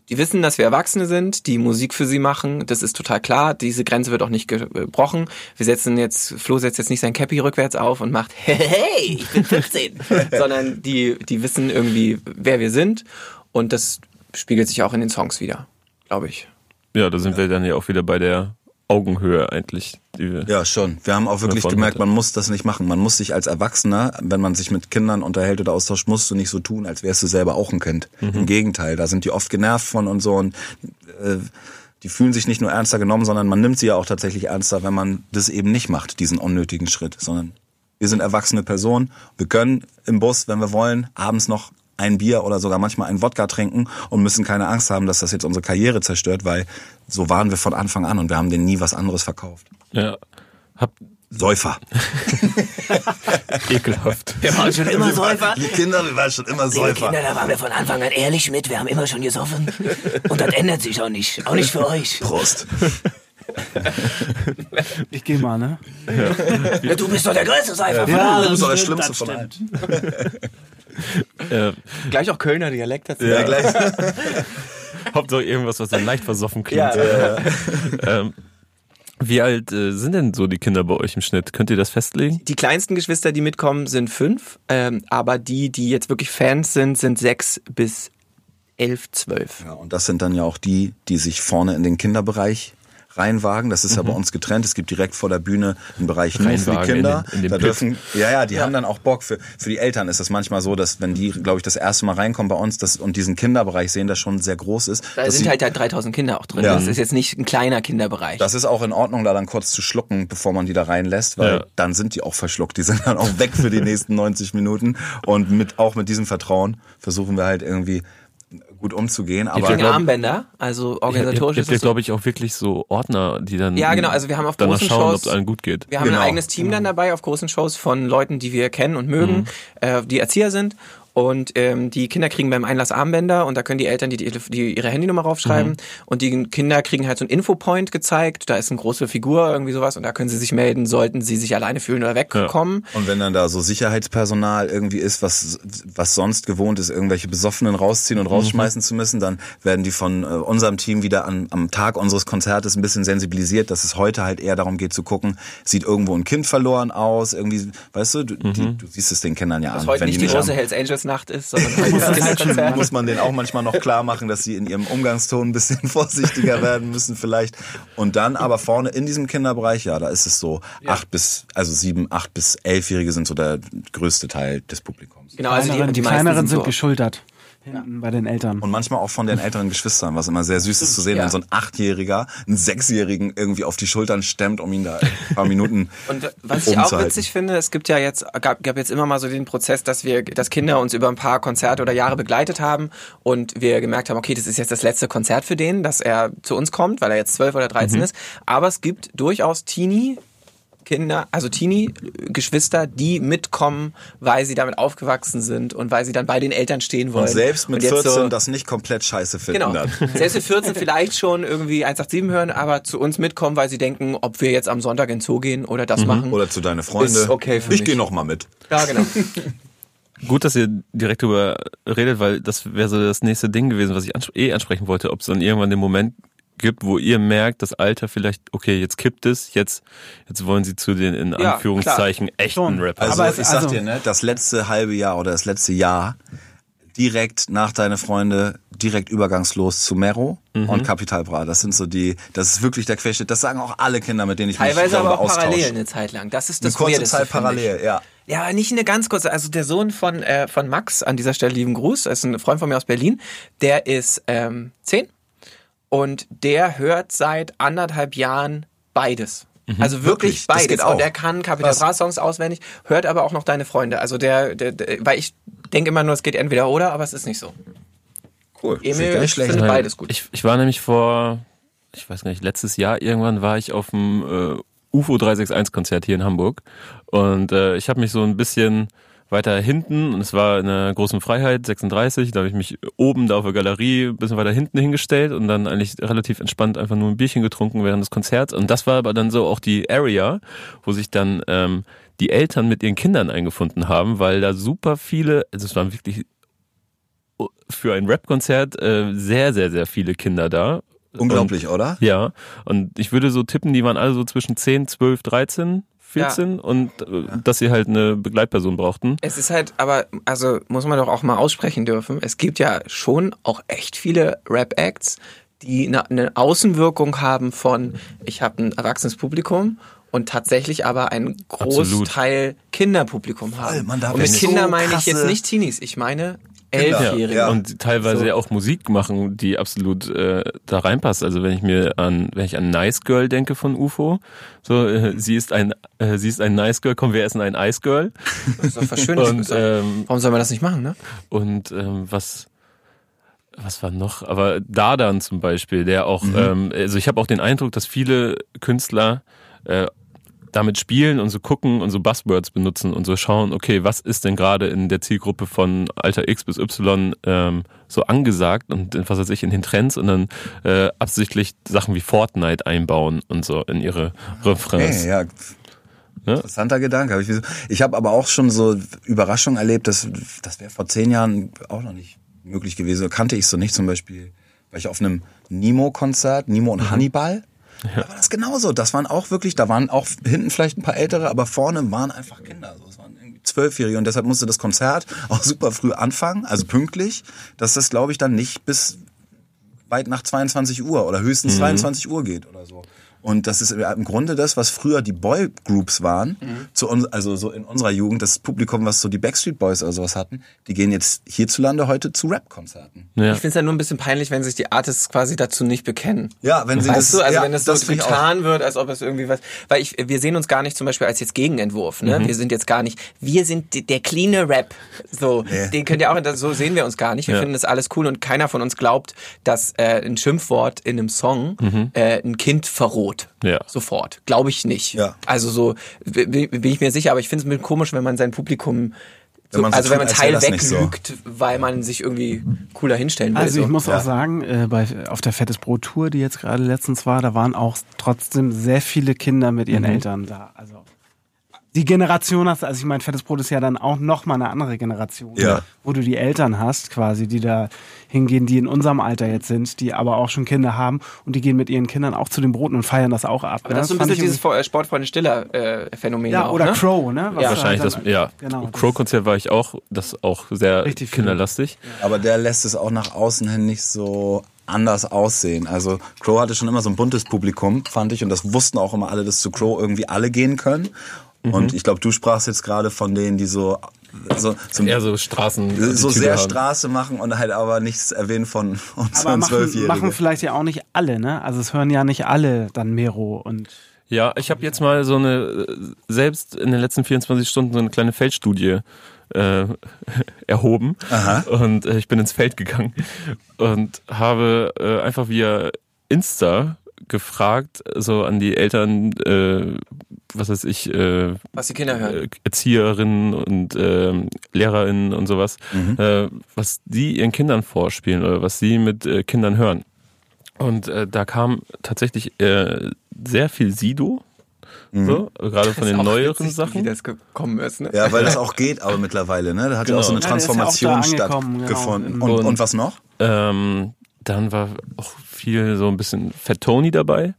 Die wissen, dass wir Erwachsene sind, die Musik für sie machen. Das ist total klar. Diese Grenze wird auch nicht gebrochen. Wir setzen jetzt, Flo setzt jetzt nicht sein Cappy rückwärts auf und macht, hey, hey ich bin 15. Sondern die, die wissen irgendwie, wer wir sind. Und das spiegelt sich auch in den Songs wieder, glaube ich. Ja, da sind ja. wir dann ja auch wieder bei der Augenhöhe eigentlich. ja, schon. Wir haben auch wirklich gemerkt, man muss das nicht machen. Man muss sich als Erwachsener, wenn man sich mit Kindern unterhält oder austauscht, musst du nicht so tun, als wärst du selber auch ein Kind. Mhm. Im Gegenteil, da sind die oft genervt von und so und äh, die fühlen sich nicht nur ernster genommen, sondern man nimmt sie ja auch tatsächlich ernster, wenn man das eben nicht macht, diesen unnötigen Schritt, sondern wir sind erwachsene Personen. Wir können im Bus, wenn wir wollen, abends noch ein Bier oder sogar manchmal ein Wodka trinken und müssen keine Angst haben, dass das jetzt unsere Karriere zerstört, weil so waren wir von Anfang an und wir haben denen nie was anderes verkauft. Ja. Hab Säufer. Ekelhaft. Wir waren schon immer Säufer. Die Kinder, wir waren schon immer Die Säufer. Kinder, da waren wir von Anfang an ehrlich mit. Wir haben immer schon gesoffen. Und das ändert sich auch nicht. Auch nicht für euch. Prost. Ich geh mal, ne? Ja, du bist doch der größte Säufer. Ja, Du bist doch das stimmt, Schlimmste das von allen. Äh, Gleich auch Kölner Dialekt dazu. Ja, gleich. Hauptsache irgendwas, was dann leicht versoffen klingt. Ja, Ähm, wie alt äh, sind denn so die Kinder bei euch im Schnitt? Könnt ihr das festlegen? Die kleinsten Geschwister, die mitkommen, sind fünf. Ähm, aber die, die jetzt wirklich Fans sind, sind sechs bis elf, zwölf. Ja, und das sind dann ja auch die, die sich vorne in den Kinderbereich reinwagen. Das ist ja bei uns getrennt. Es gibt direkt vor der Bühne einen Bereich nur für die Reinwagen in Kinder. den- in den da Pit. dürfen, ja, ja, die haben dann auch Bock. Für, für die Eltern ist das manchmal so, dass wenn die, glaube ich, das erste Mal reinkommen bei uns das, und diesen Kinderbereich sehen, der schon sehr groß ist. Da sind sie- halt, halt 3000 Kinder auch drin. Ja. Das ist jetzt nicht ein kleiner Kinderbereich. das ist auch in Ordnung, da dann kurz zu schlucken, bevor man die da reinlässt, weil Ja. dann sind die auch verschluckt. Die sind dann auch weg für die nächsten 90 Minuten. Und mit, auch mit diesem Vertrauen versuchen wir halt irgendwie gut umzugehen. Aber kriegen glaub- Armbänder, also organisatorisch Ihr das so. glaube ich, auch wirklich so Ordner, die dann Ja, genau, also wir haben auf großen schauen, ob Shows- es allen gut geht. Wir haben Genau. ein eigenes Team dann dabei auf großen Shows von Leuten, die wir kennen und mögen, äh, die Erzieher sind. Und ähm, die Kinder kriegen beim Einlass Armbänder und da können die Eltern die, die ihre Handynummer raufschreiben. Und die Kinder kriegen halt so ein Infopoint gezeigt. Da ist eine große Figur, irgendwie sowas. Und da können sie sich melden, sollten sie sich alleine fühlen oder wegkommen. Und wenn dann da so Sicherheitspersonal irgendwie ist, was, was sonst gewohnt ist, irgendwelche Besoffenen rausziehen und rausschmeißen zu müssen, dann werden die von äh, unserem Team wieder an, am Tag unseres Konzertes ein bisschen sensibilisiert, dass es heute halt eher darum geht zu gucken, sieht irgendwo ein Kind verloren aus, irgendwie, weißt du, du, die, du siehst es den Kindern ja Was an. heute wenn nicht die die große Hells Angels Nacht ist, sondern Kinderkonzert. muss man denen auch manchmal noch klar machen, dass sie in ihrem Umgangston ein bisschen vorsichtiger werden müssen vielleicht. Und dann aber vorne in diesem Kinderbereich, ja, da ist es so, acht bis, also sieben, acht bis elfjährige sind so der größte Teil des Publikums. Genau, also die, Kleineren, die, die meisten kleineren sind sind so. geschultert. Hinten bei den Eltern. Und manchmal auch von den älteren Geschwistern, was immer sehr süß ist zu sehen, Ja. wenn so ein Achtjähriger einen Sechsjährigen irgendwie auf die Schultern stemmt, um ihn da ein paar Minuten Und äh, was ich auch witzig finde, es gibt ja jetzt, gab, gab jetzt immer mal so den Prozess, dass wir, dass Kinder uns über ein paar Konzerte oder Jahre begleitet haben und wir gemerkt haben, okay, das ist jetzt das letzte Konzert für den, dass er zu uns kommt, weil er jetzt zwölf oder dreizehn Mhm. ist. Aber es gibt durchaus Teenie, Kinder, also Teenie-Geschwister, die mitkommen, weil sie damit aufgewachsen sind und weil sie dann bei den Eltern stehen wollen. Und selbst mit Und jetzt 14 so- das nicht komplett scheiße finden Genau. dann. Selbst mit 14 vielleicht schon irgendwie 187 hören, aber zu uns mitkommen, weil sie denken, ob wir jetzt am Sonntag ins Zoo gehen oder das machen. Oder zu deine Freunde. Ist okay für ich gehe noch mal mit. Ja, genau. Gut, dass ihr direkt darüber redet, weil das wäre so das nächste Ding gewesen, was ich ans eh ansprechen wollte, ob es dann irgendwann den Moment gibt, wo ihr merkt, das Alter vielleicht, okay, jetzt kippt es, jetzt, jetzt wollen sie zu den in Ja, Anführungszeichen echten Schon. Rappern. Also es- ich sag also- dir, ne, das letzte halbe Jahr oder das letzte Jahr direkt nach deine Freunde direkt übergangslos zu Mero Mhm. und Capital Bra. Das sind so die, das ist wirklich der Querschnitt. Das sagen auch alle Kinder, mit denen ich mich Teilweise darüber aber auch austausche. parallel eine Zeit lang. Das ist Eine das kurze Weirdeste, Zeit parallel, ja. Ja, nicht eine ganz kurze. Also der Sohn von, äh, von Max, an dieser Stelle lieben Gruß, ist ein Freund von mir aus Berlin, der ist ähm, zehn und der hört seit anderthalb Jahren beides. Also wirklich, Mhm. Wirklich? Das beides. geht auch. Und der kann Capital. Bra Songs auswendig, hört aber auch noch deine Freunde. Also der, der, der weil ich denke immer nur, es geht entweder oder, aber es ist nicht so. Cool. Emil nicht schlecht. findet beides gut. Ich, ich war nämlich vor, ich weiß gar nicht, letztes Jahr irgendwann war ich auf dem äh, UFO 361 Konzert hier in Hamburg und äh, ich habe mich so ein bisschen weiter hinten und es war in der großen Freiheit 36, da habe ich mich oben da auf der Galerie ein bisschen weiter hinten hingestellt und dann eigentlich relativ entspannt einfach nur ein Bierchen getrunken während des Konzerts und das war aber dann so auch die Area, wo sich dann ähm, die Eltern mit ihren Kindern eingefunden haben, weil da super viele, also es waren wirklich für ein Rap-Konzert äh, sehr, sehr, sehr viele Kinder da. Unglaublich, oder? Und, ja, und ich würde so tippen, die waren alle so zwischen 10, 12, 13, 14 und äh, dass sie halt eine Begleitperson brauchten. Es ist halt, aber, also muss man doch auch mal aussprechen dürfen. Es gibt ja schon auch echt viele Rap-Acts, die eine, eine Außenwirkung haben von, ich habe ein erwachsenes Publikum und tatsächlich aber einen Absolut. Großteil Kinderpublikum haben. man darf und mit Kinder so meine ich jetzt nicht Teenies, ich meine Elfjährige. Ja. Und teilweise so. ja auch Musik machen, die absolut äh, da reinpasst. Also wenn ich mir an, wenn ich an Nice Girl denke von UFO, so äh, sie ist ein, äh, sie ist ein Nice Girl, kommen wir essen ein Ice Girl. Das ist doch verschönend. ähm, Warum soll man das nicht machen, ne? Und ähm, was was war noch? Aber Dardan zum Beispiel, der auch, mhm. ähm, also ich habe auch den Eindruck, dass viele Künstler äh, damit spielen und so gucken und so Buzzwords benutzen und so schauen, okay, was ist denn gerade in der Zielgruppe von Alter X bis Y ähm, so angesagt und was weiß ich in den Trends und dann äh, absichtlich Sachen wie Fortnite einbauen und so in ihre Refrains. Hey, ja. Ne? Interessanter Gedanke. Ich, ich habe aber auch schon so Überraschungen erlebt, dass das wäre vor zehn Jahren auch noch nicht möglich gewesen. Kannte ich so nicht. Zum Beispiel war ich auf einem Nemo-Konzert, Nemo und mhm. Hannibal. Ja. Da war das genauso. Das waren auch wirklich, da waren auch hinten vielleicht ein paar Ältere, aber vorne waren einfach Kinder. So, es waren irgendwie Zwölfjährige und deshalb musste das Konzert auch super früh anfangen, also pünktlich, dass das, glaube ich, dann nicht bis weit nach 22 Uhr oder höchstens mhm. 22 Uhr geht oder so. Und das ist im Grunde das, was früher die Boygroups waren, mhm. zu uns, also so in unserer Jugend, das Publikum, was so die Backstreet Boys oder sowas hatten, die gehen jetzt hierzulande heute zu Rap-Konzerten. Ja. Ich finde es ja nur ein bisschen peinlich, wenn sich die Artists quasi dazu nicht bekennen. Ja, wenn sie weißt das, du, also ja, wenn das, das so getan wird, als ob es irgendwie was, weil ich, wir sehen uns gar nicht zum Beispiel als jetzt Gegenentwurf, ne? Mhm. Wir sind jetzt gar nicht, wir sind der cleane Rap, so, nee. den könnt ihr auch, so sehen wir uns gar nicht. Wir ja. finden das alles cool und keiner von uns glaubt, dass äh, ein Schimpfwort in einem Song mhm. äh, ein Kind verroht. Ja. Sofort. Glaube ich nicht. Ja. Also so bin ich mir sicher, aber ich finde es komisch, wenn man sein Publikum so, wenn also wenn man Teil weglügt, so. weil man sich irgendwie cooler hinstellen will. Also ich so. muss ja. auch sagen, äh, bei, auf der Fettes Brot Tour, die jetzt gerade letztens war, da waren auch trotzdem sehr viele Kinder mit ihren mhm. Eltern da. Also die Generation hast, also ich meine, Fettes Brot ist ja dann auch noch mal eine andere Generation, ja. wo du die Eltern hast quasi, die da hingehen, die in unserem Alter jetzt sind, die aber auch schon Kinder haben und die gehen mit ihren Kindern auch zu den Broten und feiern das auch ab. Aber ne? das ist so ein bisschen dieses Sportfreunde Stiller äh, Phänomen Ja, auch, oder ne? Crow, ne? Was ja, wahrscheinlich das, ja. Genau, Crow Konzert war ich auch, das auch sehr kinderlastig. Aber der lässt es auch nach außen hin nicht so anders aussehen. Also Crow hatte schon immer so ein buntes Publikum, fand ich, und das wussten auch immer alle, dass zu Crow irgendwie alle gehen können. Mhm. Und ich glaube, du sprachst jetzt gerade von denen, die so so, so eher so Straßen so sehr haben. Straße machen und halt aber nichts erwähnen von unseren Zwölfjährigen. Machen vielleicht ja auch nicht alle, ne? Also es hören ja nicht alle dann Mero und ja, ich habe jetzt mal so eine selbst in den letzten 24 Stunden so eine kleine Feldstudie äh, erhoben Aha. und äh, ich bin ins Feld gegangen und habe äh, einfach via Insta gefragt, so an die Eltern, äh, was weiß ich, äh, was die Kinder hören, Erzieherinnen und äh, Lehrerinnen und sowas, mhm. äh, was die ihren Kindern vorspielen oder was sie mit äh, Kindern hören. Und äh, da kam tatsächlich äh, sehr viel Sido. Mhm. So, gerade von den neueren witzig, Sachen. Wie das gekommen ist, ne? Ja, weil das auch geht, aber mittlerweile, ne? Da hat genau. ja auch so eine Transformation ja stattgefunden. Genau. Und, und was noch? Ähm, dann war auch viel so ein bisschen Fat Tony dabei.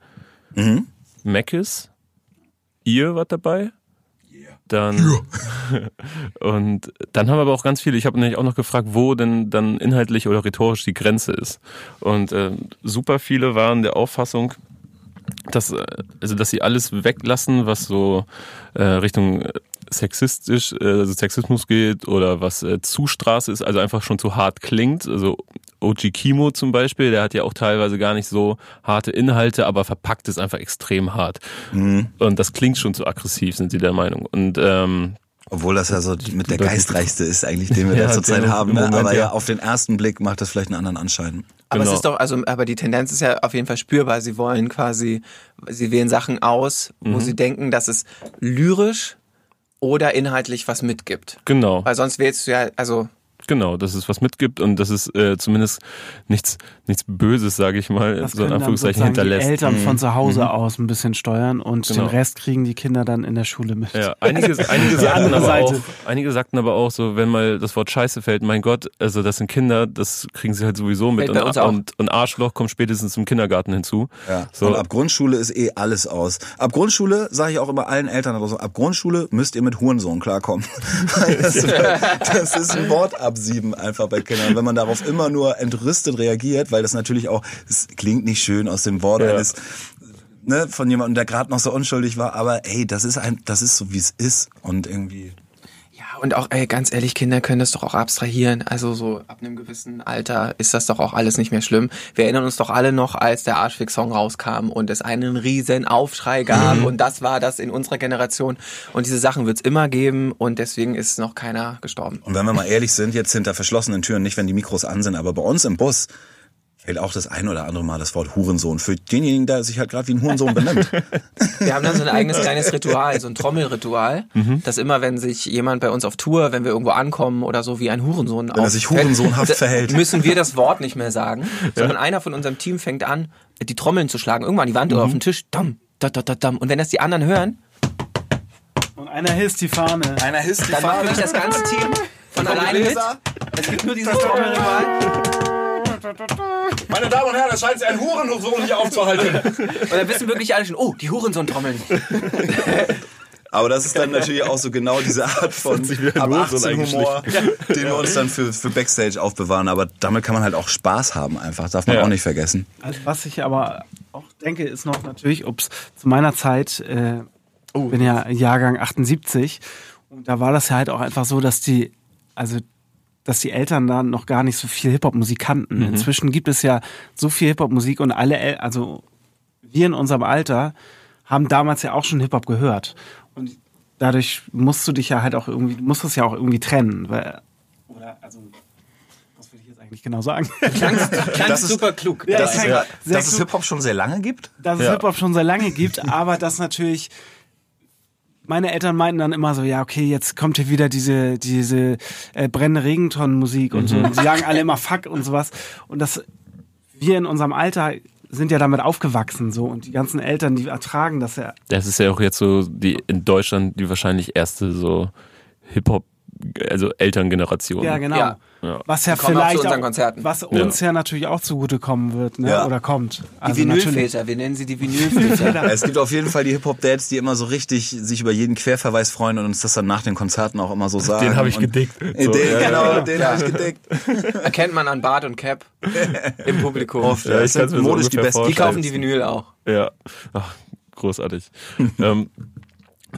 Mhm. Mackis. Ihr wart dabei. Dann yeah. und dann haben wir aber auch ganz viele. Ich habe nämlich auch noch gefragt, wo denn dann inhaltlich oder rhetorisch die Grenze ist. Und äh, super viele waren der Auffassung, dass äh, also dass sie alles weglassen, was so äh, Richtung äh, sexistisch, äh, also Sexismus geht oder was äh, zu Straße ist, also einfach schon zu hart klingt. Also OG Kimo zum Beispiel, der hat ja auch teilweise gar nicht so harte Inhalte, aber verpackt es einfach extrem hart. Mhm. Und das klingt schon zu aggressiv, sind sie der Meinung. Und ähm, obwohl das ja so mit der geistreichste ist eigentlich, den wir ja, da zurzeit haben. Ne? Moment, aber ja, auf den ersten Blick macht das vielleicht einen anderen Anschein. Aber genau. es ist doch, also, aber die Tendenz ist ja auf jeden Fall spürbar. Sie wollen quasi, sie wählen Sachen aus, wo mhm. sie denken, dass es lyrisch oder inhaltlich was mitgibt. Genau. Weil sonst wählst du ja, also Genau, dass es was mitgibt und dass es äh, zumindest nichts, nichts Böses, sage ich mal, das so in Anführungszeichen hinterlässt. Die Eltern von mhm. zu Hause mhm. aus ein bisschen steuern und genau. den Rest kriegen die Kinder dann in der Schule mit. Ja, einige, einige, sagten aber auch, einige sagten aber auch so, wenn mal das Wort Scheiße fällt, mein Gott, also das sind Kinder, das kriegen sie halt sowieso mit und, und, und, Arschloch kommt spätestens zum Kindergarten hinzu. Ja. So. Und ab Grundschule ist eh alles aus. Ab Grundschule sage ich auch immer allen Eltern, also ab Grundschule müsst ihr mit Hurensohn klarkommen. das, das ist ein Wort ab absieben einfach bei Kindern. Wenn man darauf immer nur entrüstet reagiert, weil das natürlich auch, es klingt nicht schön aus dem Wort ja. eines ne, von jemandem, der gerade noch so unschuldig war, aber ey, das ist ein, das ist so wie es ist und irgendwie. Und auch, ey, ganz ehrlich, Kinder können das doch auch abstrahieren. Also so ab einem gewissen Alter ist das doch auch alles nicht mehr schlimm. Wir erinnern uns doch alle noch, als der Arschfix-Song rauskam und es einen riesen Aufschrei gab mhm. und das war das in unserer Generation. Und diese Sachen wird es immer geben und deswegen ist noch keiner gestorben. Und wenn wir mal ehrlich sind, jetzt hinter verschlossenen Türen, nicht wenn die Mikros an sind, aber bei uns im Bus, fällt auch das ein oder andere Mal das Wort Hurensohn für denjenigen, der sich halt gerade wie ein Hurensohn benimmt. Wir haben dann so ein eigenes kleines Ritual, so ein Trommelritual, mhm. dass immer, wenn sich jemand bei uns auf Tour, wenn wir irgendwo ankommen oder so wie ein Hurensohn Wenn er sich hurensohnhaft verhält. Müssen wir das Wort nicht mehr sagen, sondern einer von unserem Team fängt an, die Trommeln zu schlagen, irgendwann an die Wand mhm. oder auf den Tisch, dam, da, da, da, dam. Und wenn das die anderen hören... Und einer hisst die Fahne. Einer hisst die dann Fahne. Dann macht das ganze Team von alleine mit. Es gibt nur dieses Trommelritual. Meine Damen und Herren, es scheint sich ein Hurensohn hier aufzuhalten. Und dann wissen wirklich alle schon, oh, die Hurensohn-Trommeln. Aber das ist dann natürlich auch so genau diese Art von ab 18 Humor, den wir uns dann für, für Backstage aufbewahren. Aber damit kann man halt auch Spaß haben einfach, darf man ja. auch nicht vergessen. Also was ich aber auch denke, ist noch natürlich, ob es zu meiner Zeit, äh, oh. bin ja Jahrgang 78, und da war das ja halt auch einfach so, dass die, also dass die Eltern da noch gar nicht so viel Hip-Hop-Musik kannten. Mhm. Inzwischen gibt es ja so viel Hip-Hop-Musik und alle, El also wir in unserem Alter haben damals ja auch schon Hip-Hop gehört. Und dadurch musst du dich ja halt auch irgendwie, musst es ja auch irgendwie trennen. Weil, oder, also, was will ich jetzt eigentlich genau sagen? Klangst, klangst super klug. Ja, dass, ja, dass es Hip-Hop schon sehr lange gibt? Dass es Hip-Hop schon sehr lange gibt, aber dass natürlich meine Eltern meinten dann immer so, ja, okay, jetzt kommt hier wieder diese, diese äh, brennende Regentonnenmusik und mhm. so. Und sie sagen alle immer Fuck und sowas. Und das, wir in unserem Alter sind ja damit aufgewachsen so und die ganzen Eltern, die ertragen das ja. Das ist ja auch jetzt so die in Deutschland die wahrscheinlich erste so Hip-Hop also Elterngeneration. Ja, genau. Ja. Was ja vielleicht auch, was uns ja. ja. natürlich auch zugutekommen wird, ne? Ja. oder kommt. Also die Vinylväter, wir nennen sie die Vinylväter. es gibt auf jeden Fall die Hip-Hop-Dads, die immer so richtig sich über jeden Querverweis freuen und uns das dann nach den Konzerten auch immer so sagen. Den habe ich gedickt. So, den, genau, den habe ich gedickt. Erkennt man an Bart und Cap im Publikum. Oft, ja, ich sind modisch so die besten. Die kaufen die Vinyl auch. Ja, Ach, großartig. ähm,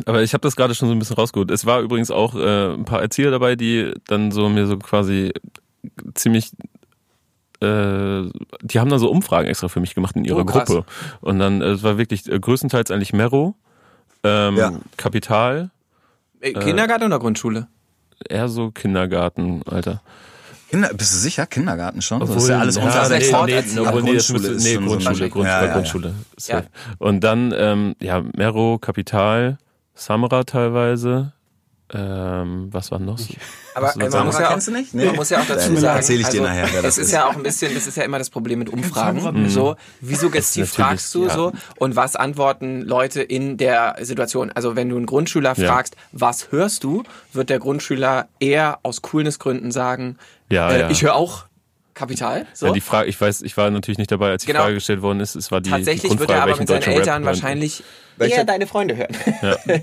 aber ich habe das gerade schon so ein bisschen rausgeholt. Es war übrigens auch äh, ein paar Erzieher dabei, die dann so mir so quasi ziemlich äh, die haben dann so Umfragen extra für mich gemacht in ihrer oh, Gruppe. Und dann, äh, es war wirklich äh, größtenteils eigentlich Mero, ähm, ja. Kapital. Äh, Kindergarten oder Grundschule? Eher so Kindergarten, Alter. Kinder, bist du sicher? Kindergarten schon? Obwohl, das ist ja alles unter ja, nee, nee, nee, nee, Grundschule, nee, Grundschule, Grundschule, ja. Und dann, ähm, ja, Mero, Kapital, Samra teilweise. Ähm, was war noch? Aber man, muss ja auch, nicht? Nee. man muss ja auch dazu sagen, erzähle ich dir also, nachher. Es ist ja auch ein bisschen, das ist ja immer das Problem mit Umfragen. Mhm. So, wie suggestiv fragst du ja. so und was antworten Leute in der Situation? Also wenn du einen Grundschüler ja. fragst, was hörst du, wird der Grundschüler eher aus Coolnessgründen sagen, ja, äh, ich höre auch Kapital. So. Ja, die Frage, ich weiß, ich war natürlich nicht dabei, als die genau. Frage gestellt worden ist. Es war die Tatsächlich die wird er aber mit seinen Eltern wahrscheinlich eher deine Freunde hören. Ja.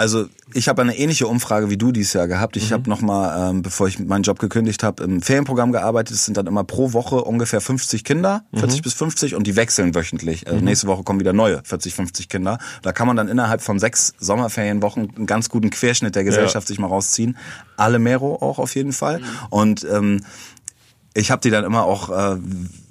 Also ich habe eine ähnliche Umfrage wie du dieses Jahr gehabt. Ich mhm. habe nochmal, ähm, bevor ich meinen Job gekündigt habe, im Ferienprogramm gearbeitet. Es sind dann immer pro Woche ungefähr 50 Kinder, 40 mhm. bis 50 und die wechseln wöchentlich. Also mhm. nächste Woche kommen wieder neue 40, 50 Kinder. Da kann man dann innerhalb von sechs Sommerferienwochen einen ganz guten Querschnitt der Gesellschaft ja. sich mal rausziehen. Alle Mero auch auf jeden Fall. Mhm. Und ähm, ich habe die dann immer auch... Äh,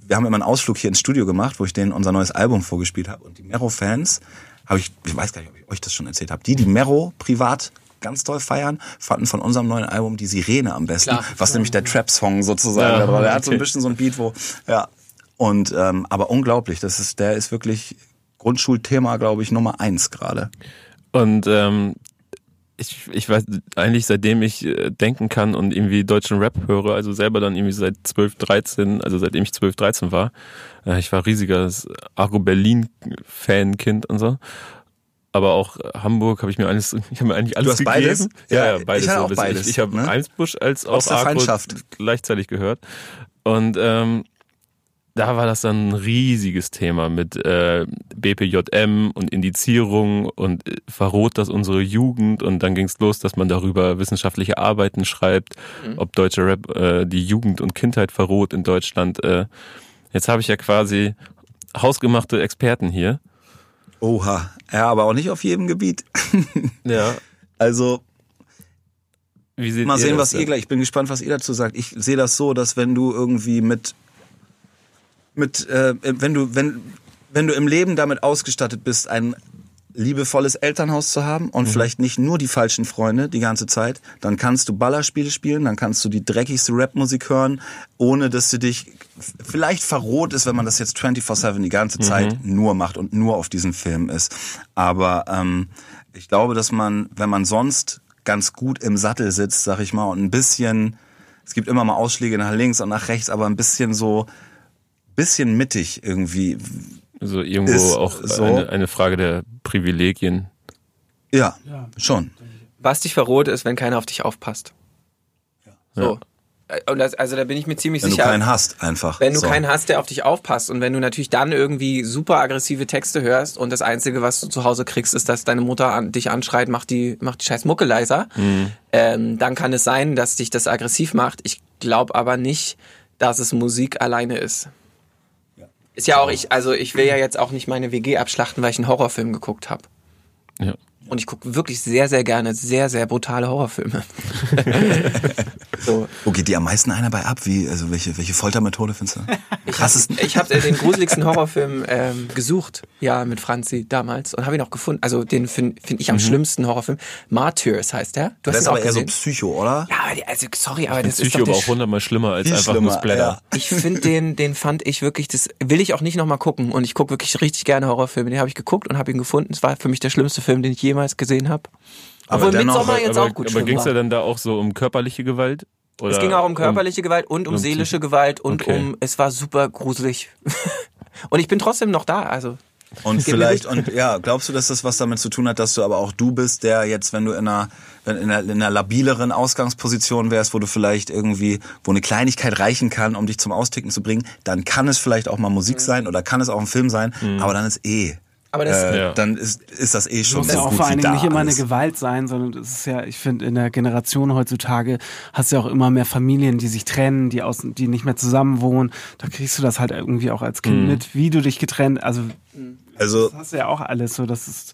wir haben immer einen Ausflug hier ins Studio gemacht, wo ich denen unser neues Album vorgespielt habe. Und die Mero-Fans habe ich, ich weiß gar nicht, ob ich euch das schon erzählt habe, die, die Mero privat ganz toll feiern, fanden von unserem neuen Album die Sirene am besten, Klar. was nämlich der Trap-Song sozusagen ja, war. Der hat so ein bisschen so ein Beat, wo, ja. Und, ähm, aber unglaublich, das ist, der ist wirklich Grundschulthema, glaube ich, Nummer eins gerade. Und ähm, ich, ich weiß eigentlich seitdem ich äh, denken kann und irgendwie deutschen Rap höre, also selber dann irgendwie seit 12, 13, also seitdem ich 12, 13 war. Äh, ich war riesiges Argo Berlin Fankind und so. Aber auch Hamburg habe ich mir alles, ich habe mir eigentlich alles du hast gegeben. Beides? Ja, ja, beides. Ich, so auch beides, ich, ich habe ne? Eimsbusch als auch Argo gleichzeitig gehört. Und ähm, da war das dann ein riesiges Thema mit äh, BPJM und Indizierung und äh, verrot das unsere Jugend und dann ging es los, dass man darüber wissenschaftliche Arbeiten schreibt, mhm. ob deutsche Rap äh, die Jugend und Kindheit verrot in Deutschland. Äh, jetzt habe ich ja quasi hausgemachte Experten hier. Oha, ja, aber auch nicht auf jedem Gebiet. ja. Also Mal sehen, was denn? ihr gleich. Ich bin gespannt, was ihr dazu sagt. Ich sehe das so, dass wenn du irgendwie mit mit äh, wenn du wenn wenn du im Leben damit ausgestattet bist, ein liebevolles Elternhaus zu haben und vielleicht nicht nur die falschen Freunde die ganze Zeit, dann kannst du Ballerspiele spielen, dann kannst du die dreckigste Rapmusik hören, ohne dass du dich vielleicht verroht ist, wenn man das jetzt 24/7 die ganze Zeit nur macht und nur auf diesem Film ist. Aber ähm, ich glaube, dass man, wenn man sonst ganz gut im Sattel sitzt, sag ich mal, und ein bisschen, es gibt immer mal Ausschläge nach links und nach rechts, aber ein bisschen so, bisschen mittig irgendwie. Also irgendwo Ist auch so. eine, eine Frage der Privilegien. Ja, schon. Was dich verroht ist, wenn keiner auf dich aufpasst. So. Äh, Und das, also da bin ich mir ziemlich Wenn du sicher. keinen hast, einfach. Wenn du so. keinen hast, der auf dich aufpasst und wenn du natürlich dann irgendwie super aggressive Texte hörst und das Einzige, was du zu Hause kriegst, ist, dass deine Mutter an, dich anschreit, mach die, mach die scheiß Mucke leiser, ähm, dann kann es sein, dass dich das aggressiv macht. Ich glaube aber nicht, dass es Musik alleine ist. Ist ja auch, ich, also ich will ja jetzt auch nicht meine WG abschlachten, weil ich einen Horrorfilm geguckt habe. Ja. Und ich gucke wirklich sehr, sehr gerne sehr, sehr brutale Horrorfilme. so. Wo geht dir am meisten einer bei ab? Wie, also welche, welche Foltermethode findest du? Krassesten? Ich habe den gruseligsten Horrorfilm ähm, gesucht, ja, mit Franzi damals und habe ihn auch gefunden. Also den finde find ich am schlimmsten Horrorfilm. Martyrs heißt der. Du Das ist aber eher so? Psycho, oder? ja, aber die- also sorry, aber das ist Psycho doch aber der auch hundertmal schlimmer als Viel einfach nur schlimmer, Splatter. ja. Ich finde den, den fand ich wirklich, das will ich auch nicht nochmal gucken. Und ich gucke wirklich richtig gerne Horrorfilme. Den habe ich geguckt und habe ihn gefunden. Es war für mich der schlimmste Film, den ich jemals gesehen habe. Aber Obwohl Midsommar jetzt aber auch gut aber ging es ja dann da auch so um körperliche Gewalt? Oder Es ging auch um körperliche Gewalt und um um seelische Gewalt und Okay. um, es war super gruselig. und ich bin trotzdem noch da, also. Und vielleicht, und ja, glaubst du, dass das was damit zu tun hat, dass du aber auch du bist, der jetzt, wenn du in einer, wenn in einer, in einer labileren Ausgangsposition wärst, wo du vielleicht irgendwie, wo eine Kleinigkeit reichen kann, um dich zum Austicken zu bringen, dann kann es vielleicht auch mal Musik sein oder kann es auch ein Film sein, aber dann ist eh. Aber das, Äh, Ja. Dann ist, ist das eh schon muss so ja auch gut vor allen Dingen nicht immer eine. Gewalt sein, sondern es ist ja, ich finde, in der Generation heutzutage hast du ja auch immer mehr Familien, die sich trennen, die aus, die nicht mehr zusammen wohnen. Da kriegst du das halt irgendwie auch als Kind mit, wie du dich getrennt, also Also das hast du ja auch alles so, das ist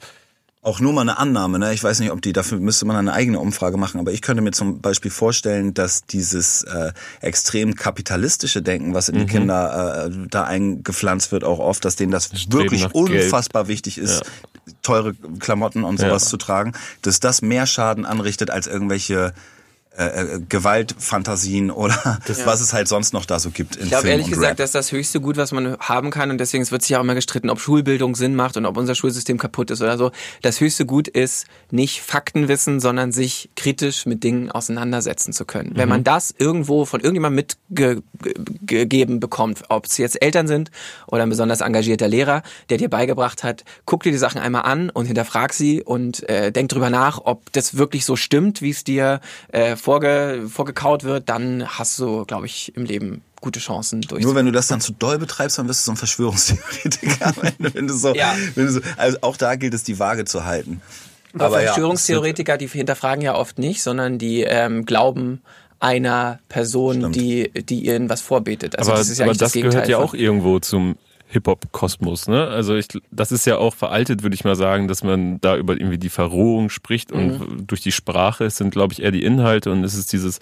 auch nur mal eine Annahme, ne? Ich weiß nicht, ob die, dafür müsste man eine eigene Umfrage machen, aber ich könnte mir zum Beispiel vorstellen, dass dieses äh, extrem kapitalistische Denken, was in die Kinder äh, da eingepflanzt wird, auch oft, dass denen das Streben wirklich nach Geld. unfassbar wichtig ist, teure Klamotten und sowas Ja. zu tragen, dass das mehr Schaden anrichtet als irgendwelche äh, äh, Gewaltfantasien oder was es halt sonst noch da so gibt in Ich glaube ehrlich gesagt, Rap. das ist das höchste Gut, was man haben kann und deswegen es wird sich auch immer gestritten, ob Schulbildung Sinn macht und ob unser Schulsystem kaputt ist oder so. Das höchste Gut ist nicht Faktenwissen, sondern sich kritisch mit Dingen auseinandersetzen zu können. Wenn man das irgendwo von irgendjemandem mitgegeben bekommt, ob es jetzt Eltern sind oder ein besonders engagierter Lehrer, der dir beigebracht hat, guck dir die Sachen einmal an und hinterfrag sie und äh, denk drüber nach, ob das wirklich so stimmt, wie es dir äh, vorge vorgekaut wird, dann hast du, glaube ich, im Leben gute Chancen durch. Nur wenn du das dann zu doll betreibst, dann wirst du so ein Verschwörungstheoretiker. wenn, du so, Ja. wenn du so, also auch da gilt es, die Waage zu halten. Aber ja, Verschwörungstheoretiker, die hinterfragen ja oft nicht, sondern die ähm, glauben einer Person, Stimmt. die, die ihnen was vorbetet. Also aber das ist ja aber das gehört ja auch irgendwo zum Hip-Hop-Kosmos, ne? Also ich, das ist ja auch veraltet, würde ich mal sagen, dass man da über irgendwie die Verrohung spricht und Mhm. durch die Sprache. Es sind, glaube ich, eher die Inhalte und es ist dieses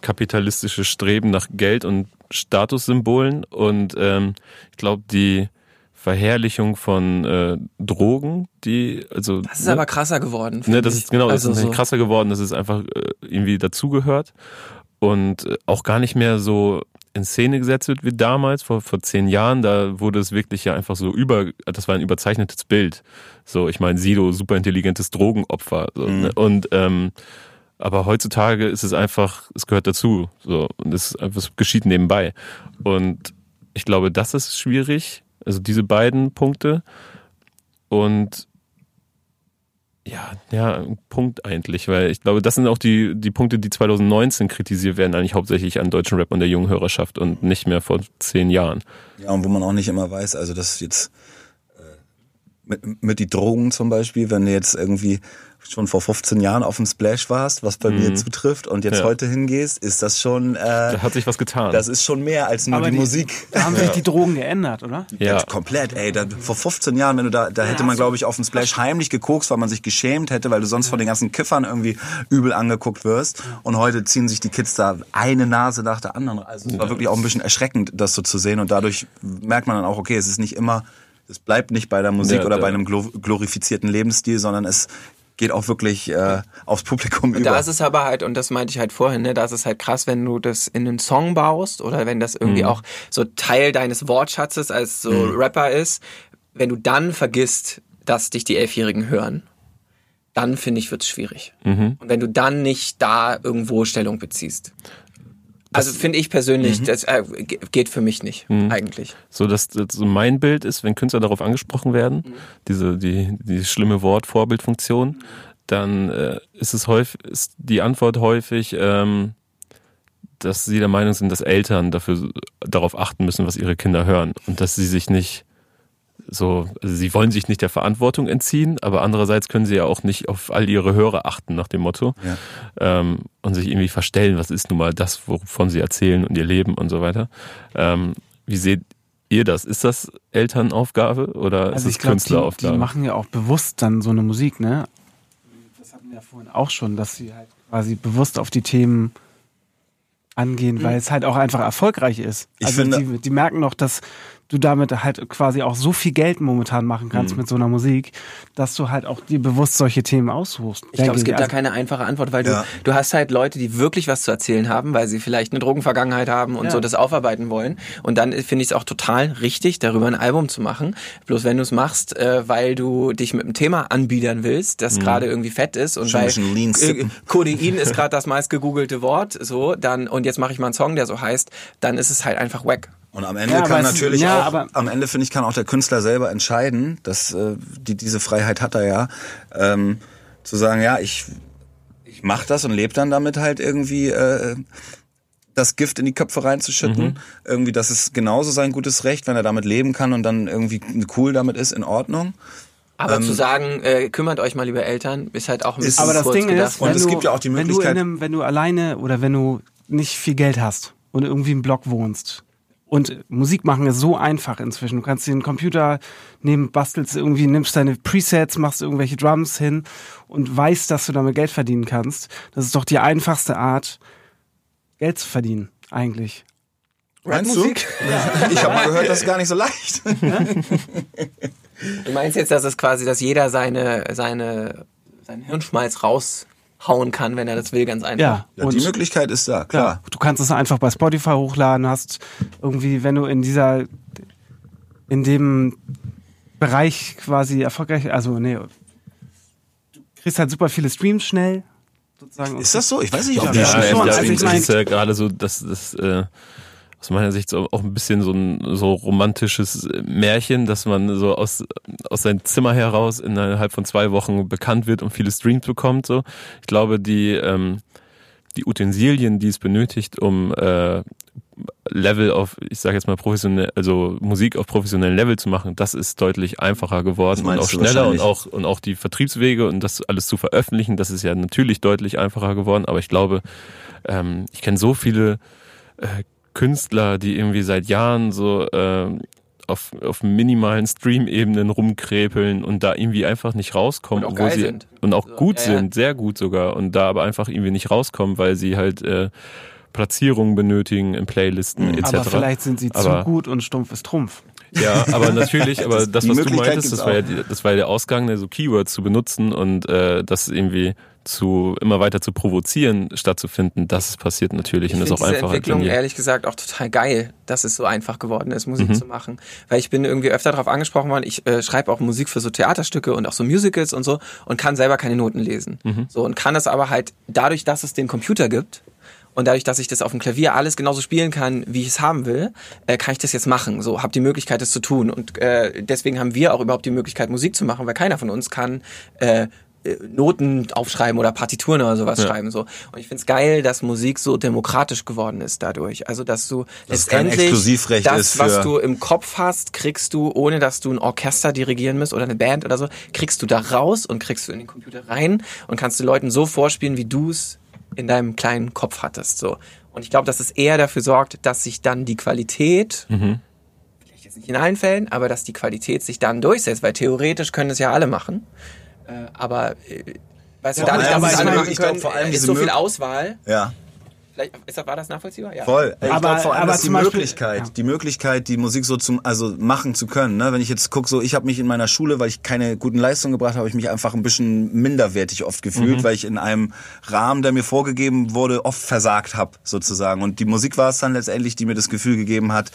kapitalistische Streben nach Geld und Statussymbolen und ähm, ich glaube die Verherrlichung von äh, Drogen, die also Das ist aber krasser geworden. Ne, das ist genau, das also ist so. krasser geworden, dass es einfach äh, irgendwie dazugehört und äh, auch gar nicht mehr so in Szene gesetzt wird wie damals, vor, vor zehn Jahren, da wurde es wirklich ja einfach so über, das war ein überzeichnetes Bild. So, ich meine, Sido, super intelligentes Drogenopfer. So, ne? Und ähm, aber heutzutage ist es einfach, es gehört dazu. So, und es ist einfach, es geschieht nebenbei. Und ich glaube, das ist schwierig. Also diese beiden Punkte. Und ja, ja, Punkt eigentlich, weil ich glaube, das sind auch die, die Punkte, die 2019 kritisiert werden, eigentlich hauptsächlich an deutschen Rap und der jungen Hörerschaft und nicht mehr vor zehn Jahren. Ja, und wo man auch nicht immer weiß, also das jetzt mit, mit die Drogen zum Beispiel, wenn du jetzt irgendwie schon vor 15 Jahren auf dem Splash warst, was bei mhm. mir zutrifft und jetzt ja. heute hingehst, ist das schon. Äh, da hat sich was getan. Das ist schon mehr als nur die, die, Musik. Da haben sich die Drogen geändert, oder? Ja, ja. komplett. Ey, da, vor 15 Jahren, wenn du da, da hätte man glaube ich auf dem Splash heimlich gekokst, weil man sich geschämt hätte, weil du sonst von den ganzen Kiffern irgendwie übel angeguckt wirst. Und heute ziehen sich die Kids da eine Nase nach der anderen. Also es war wirklich auch ein bisschen erschreckend, das so zu sehen und dadurch merkt man dann auch, okay, es ist nicht immer es bleibt nicht bei der Musik ja, oder bei einem glorifizierten Lebensstil, sondern es geht auch wirklich äh, aufs Publikum und über. Da ist es aber halt, und das meinte ich halt vorhin, ne, da ist es halt krass, wenn du das in einen Song baust oder wenn das irgendwie mhm. auch so Teil deines Wortschatzes als so mhm. Rapper ist, wenn du dann vergisst, dass dich die Elfjährigen hören, dann finde ich, wird's schwierig. Mhm. Und wenn du dann nicht da irgendwo Stellung beziehst. Also finde ich persönlich, mhm. das äh, geht für mich nicht mhm. eigentlich. So dass das so mein Bild ist, wenn Künstler darauf angesprochen werden, mhm. diese die die schlimme Wort Vorbildfunktion, dann äh, ist es häufig ist die Antwort häufig, ähm, dass sie der Meinung sind, dass Eltern dafür darauf achten müssen, was ihre Kinder hören und dass sie sich nicht so, also sie wollen sich nicht der Verantwortung entziehen, aber andererseits können sie ja auch nicht auf all ihre Hörer achten nach dem Motto ja. ähm, und sich irgendwie verstellen, was ist nun mal das, wovon sie erzählen und ihr Leben und so weiter. Ähm, wie seht ihr das? Ist das Elternaufgabe oder also ist es Künstleraufgabe? Die, die machen ja auch bewusst dann so eine Musik, ne? Das hatten wir ja vorhin auch schon, dass sie halt quasi bewusst auf die Themen angehen, mhm. weil es halt auch einfach erfolgreich ist. Ich also finde, die, die merken noch, dass du damit halt quasi auch so viel Geld momentan machen kannst mhm. mit so einer Musik, dass du halt auch dir bewusst solche Themen aussuchst. Ich glaube, es gibt also, da keine einfache Antwort, weil ja. du, du hast halt Leute, die wirklich was zu erzählen haben, weil sie vielleicht eine Drogenvergangenheit haben und ja. so das aufarbeiten wollen. Und dann finde ich es auch total richtig, darüber ein Album zu machen. Bloß wenn du es machst, äh, weil du dich mit einem Thema anbiedern willst, das mhm. gerade irgendwie fett ist und Schon weil äh, Codein ist gerade das meist gegoogelte Wort, so, dann, und jetzt mache ich mal einen Song, der so heißt, dann ist es halt einfach wack. Und am Ende ja, kann natürlich ja, auch, am Ende finde ich, kann auch der Künstler selber entscheiden, dass äh, die, diese Freiheit hat er ja, ähm, zu sagen, ja, ich, ich mach das und lebe dann damit halt irgendwie äh, das Gift in die Köpfe reinzuschütten. Mhm. Irgendwie, das ist genauso sein gutes Recht, wenn er damit leben kann und dann irgendwie cool damit ist, in Ordnung. Aber ähm, zu sagen, äh, kümmert euch mal über Eltern, ist halt auch ein bisschen Aber das Ding gedacht. ist, wenn und es du, gibt ja auch die Möglichkeit, wenn du, einem, wenn du alleine oder wenn du nicht viel Geld hast und irgendwie im Block wohnst und Musik machen ist so einfach inzwischen. Du kannst dir einen Computer nehmen, bastelst irgendwie, nimmst deine Presets, machst irgendwelche Drums hin und weißt, dass du damit Geld verdienen kannst. Das ist doch die einfachste Art, Geld zu verdienen, eigentlich. Meinst du? Ja. Ich habe mal gehört, das ist gar nicht so leicht. Du meinst jetzt, dass es quasi, dass jeder seine, seine, seinen Hirnschmalz raus hauen kann, wenn er das will, ganz einfach. Ja, ja die Möglichkeit ist da, klar. Ja, du kannst es einfach bei Spotify hochladen, hast irgendwie, wenn du in dieser, in dem Bereich quasi erfolgreich, also nee, du kriegst halt super viele Streams schnell. Sozusagen. Ist das so? Ich weiß nicht, ob ja, schnell. Ja, also ich mein, ist ja gerade so, dass das äh, aus meiner Sicht so auch ein bisschen so ein so romantisches Märchen, dass man so aus, aus seinem Zimmer heraus innerhalb von zwei Wochen bekannt wird und viele Streams bekommt. So, ich glaube, die ähm, die Utensilien, die es benötigt, um äh, Level auf, ich sage jetzt mal professionell, also Musik auf professionellen Level zu machen, das ist deutlich einfacher geworden und auch schneller und auch und auch die Vertriebswege und das alles zu veröffentlichen, das ist ja natürlich deutlich einfacher geworden. Aber ich glaube, ähm, ich kenne so viele äh, Künstler, die irgendwie seit Jahren so äh, auf, auf minimalen Stream-Ebenen rumkrepeln und da irgendwie einfach nicht rauskommen, und auch, sie, sind. Und auch so, gut ja, sind, sehr gut sogar, und da aber einfach irgendwie nicht rauskommen, weil sie halt äh, Platzierungen benötigen in Playlisten mhm. etc. Aber vielleicht sind sie aber, zu gut und stumpf ist Trumpf. Ja, aber natürlich, aber das, was du meintest, das war, ja, das war ja der Ausgang, ne, so Keywords zu benutzen und äh, das irgendwie zu immer weiter zu provozieren stattzufinden, das passiert natürlich ich und ist auch einfach. Entwicklung ehrlich gesagt auch total geil, dass es so einfach geworden ist, Musik mhm. zu machen, weil ich bin irgendwie öfter darauf angesprochen worden. Ich äh, schreibe auch Musik für so Theaterstücke und auch so Musicals und so und kann selber keine Noten lesen, mhm. so und kann das aber halt dadurch, dass es den Computer gibt und dadurch, dass ich das auf dem Klavier alles genauso spielen kann, wie ich es haben will, äh, kann ich das jetzt machen. So, habe die Möglichkeit, das zu tun. Und äh, deswegen haben wir auch überhaupt die Möglichkeit, Musik zu machen, weil keiner von uns kann äh, Noten aufschreiben oder Partituren oder sowas ja. schreiben so. Und ich find's geil, dass Musik so demokratisch geworden ist dadurch. Also dass du das letztendlich das, was du im Kopf hast, kriegst du, ohne dass du ein Orchester dirigieren musst oder eine Band oder so, kriegst du da raus und kriegst du in den Computer rein und kannst du Leuten so vorspielen, wie du es in deinem kleinen Kopf hattest. So. Und ich glaube, dass es eher dafür sorgt, dass sich dann die Qualität mhm vielleicht jetzt nicht in allen Fällen, aber dass die Qualität sich dann durchsetzt, weil theoretisch können es ja alle machen. Äh, aber äh, weißt ja, du, dadurch, dass es alle machen können, glaub, ist so viel Auswahl. Ja. Vielleicht ist, war das nachvollziehbar? Ja. Voll. Ich aber, vor allem, aber die Möglichkeit, ja. die Möglichkeit, die Musik so zum, also machen zu können. Ne? Wenn ich jetzt gucke, so ich habe mich in meiner Schule, weil ich keine guten Leistungen gebracht habe, habe ich mich einfach ein bisschen minderwertig oft gefühlt, mhm. weil ich in einem Rahmen, der mir vorgegeben wurde, oft versagt habe sozusagen. Und die Musik war es dann letztendlich, die mir das Gefühl gegeben hat,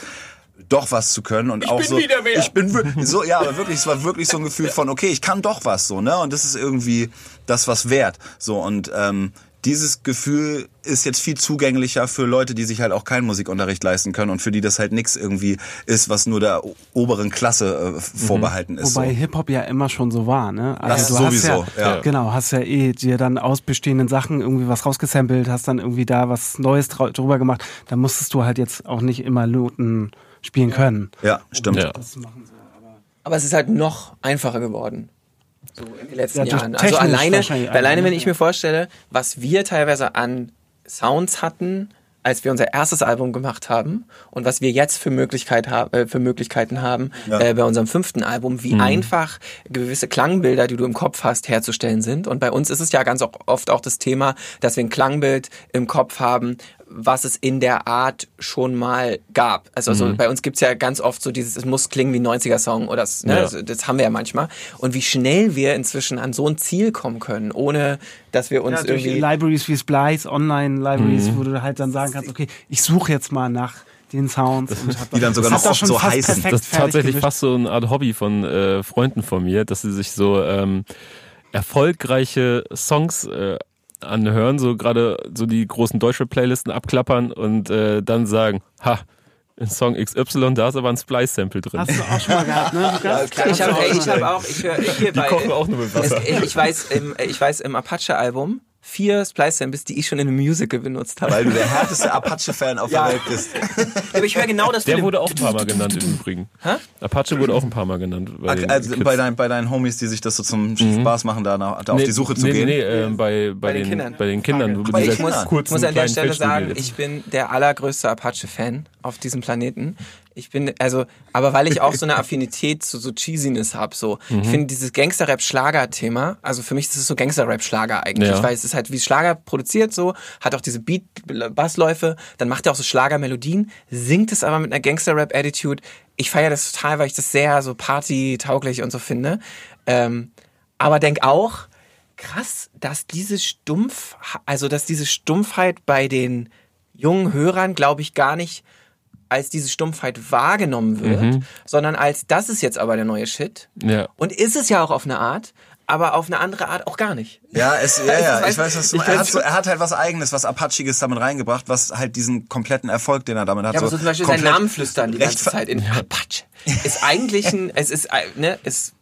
doch was zu können und ich auch so ich bin so ja aber wirklich es war wirklich so ein Gefühl von okay ich kann doch was so ne und das ist irgendwie das was wert so und ähm, dieses Gefühl ist jetzt viel zugänglicher für Leute, die sich halt auch keinen Musikunterricht leisten können und für die das halt nichts irgendwie ist, was nur der oberen Klasse äh, vorbehalten mhm. ist. Wobei so. Hip-Hop ja immer schon so war, ne? Also das du sowieso, hast ja, ja, Genau, hast ja eh dir dann aus bestehenden Sachen irgendwie was rausgesampelt, hast dann irgendwie da was Neues drüber gemacht. Da musstest du halt jetzt auch nicht immer Noten spielen können. Ja, stimmt. Ja. aber es ist halt noch einfacher geworden. So in den letzten ja, Jahren. Also alleine, alleine, wenn ich mir vorstelle, was wir teilweise an Sounds hatten, als wir unser erstes Album gemacht haben und was wir jetzt für, Möglichkeit ha äh, für Möglichkeiten haben ja. äh, bei unserem fünften Album, wie mhm. einfach gewisse Klangbilder, die du im Kopf hast, herzustellen sind. Und bei uns ist es ja ganz oft auch das Thema, dass wir ein Klangbild im Kopf haben, was es in der Art schon mal gab. Also, also mhm. bei uns gibt's ja ganz oft so dieses, es muss klingen wie ein 90er-Song oder das, ne, ja. das, das, haben wir ja manchmal. Und wie schnell wir inzwischen an so ein Ziel kommen können, ohne dass wir uns ja, irgendwie... Libraries wie Splice, Online-Libraries, mhm. wo du halt dann sagen kannst, okay, ich suche jetzt mal nach den Sounds. die dann sogar noch oft so heißen. Das ist tatsächlich gemischt. fast so eine Art Hobby von äh, Freunden von mir, dass sie sich so ähm, erfolgreiche Songs äh, anhören, so gerade so die großen deutsche Playlisten abklappern und äh, dann sagen, ha, in Song XY, da ist aber ein Splice-Sample drin. Hast du auch schon mal gehabt, ne? Lukas? Ja, ich habe hab auch, ich höre hier die bei, kochen auch nur mit Wasser. Es, ich weiß, im, ich weiß, im Apache-Album vier Splice-Samples, die ich schon in einem Musical benutzt habe. Weil du der härteste Apache-Fan auf ja. der Welt bist. Aber ich höre genau das. Der wurde auch ein paar Mal genannt im Übrigen. Hä? Apache wurde auch ein paar Mal genannt. Bei, also bei, dein, bei deinen Homies, die sich das so zum mhm. Spaß machen, da, da auf die Suche zu nee, gehen. Nee, nee, äh, bei, bei, bei, den, den Kindern. Bei den Kindern. Aber ich muss, muss an der Stelle sagen, ich bin der allergrößte Apache-Fan auf diesem Planeten. Ich bin, also, aber weil ich auch so eine Affinität zu so Cheesiness habe, so. Mhm. Ich finde dieses Gangster-Rap-Schlager-Thema, also für mich ist es so Gangster-Rap-Schlager eigentlich, ja. weil es ist halt wie Schlager produziert so, hat auch diese Beat-Bassläufe, dann macht er auch so Schlager-Melodien, singt es aber mit einer Gangster-Rap-Attitude. Ich feiere das total, weil ich das sehr so party-tauglich und so finde. Ähm, aber denk auch, krass, dass diese Stumpf, also dass diese Stumpfheit bei den jungen Hörern, glaube ich, gar nicht als diese Stumpfheit wahrgenommen wird, mhm. sondern als das ist jetzt aber der neue Shit. Ja. Und ist es ja auch auf eine Art, aber auf eine andere Art auch gar nicht. Ja, es, ja, ja, ich weiß, was du er hat, so, er hat halt was Eigenes, was Apachiges damit reingebracht, was halt diesen kompletten Erfolg, den er damit hat. Ja, aber so, zum Beispiel seinen Namen flüstern die ganze Zeit in Apache. Ist eigentlich ein, es ist, ne, ist,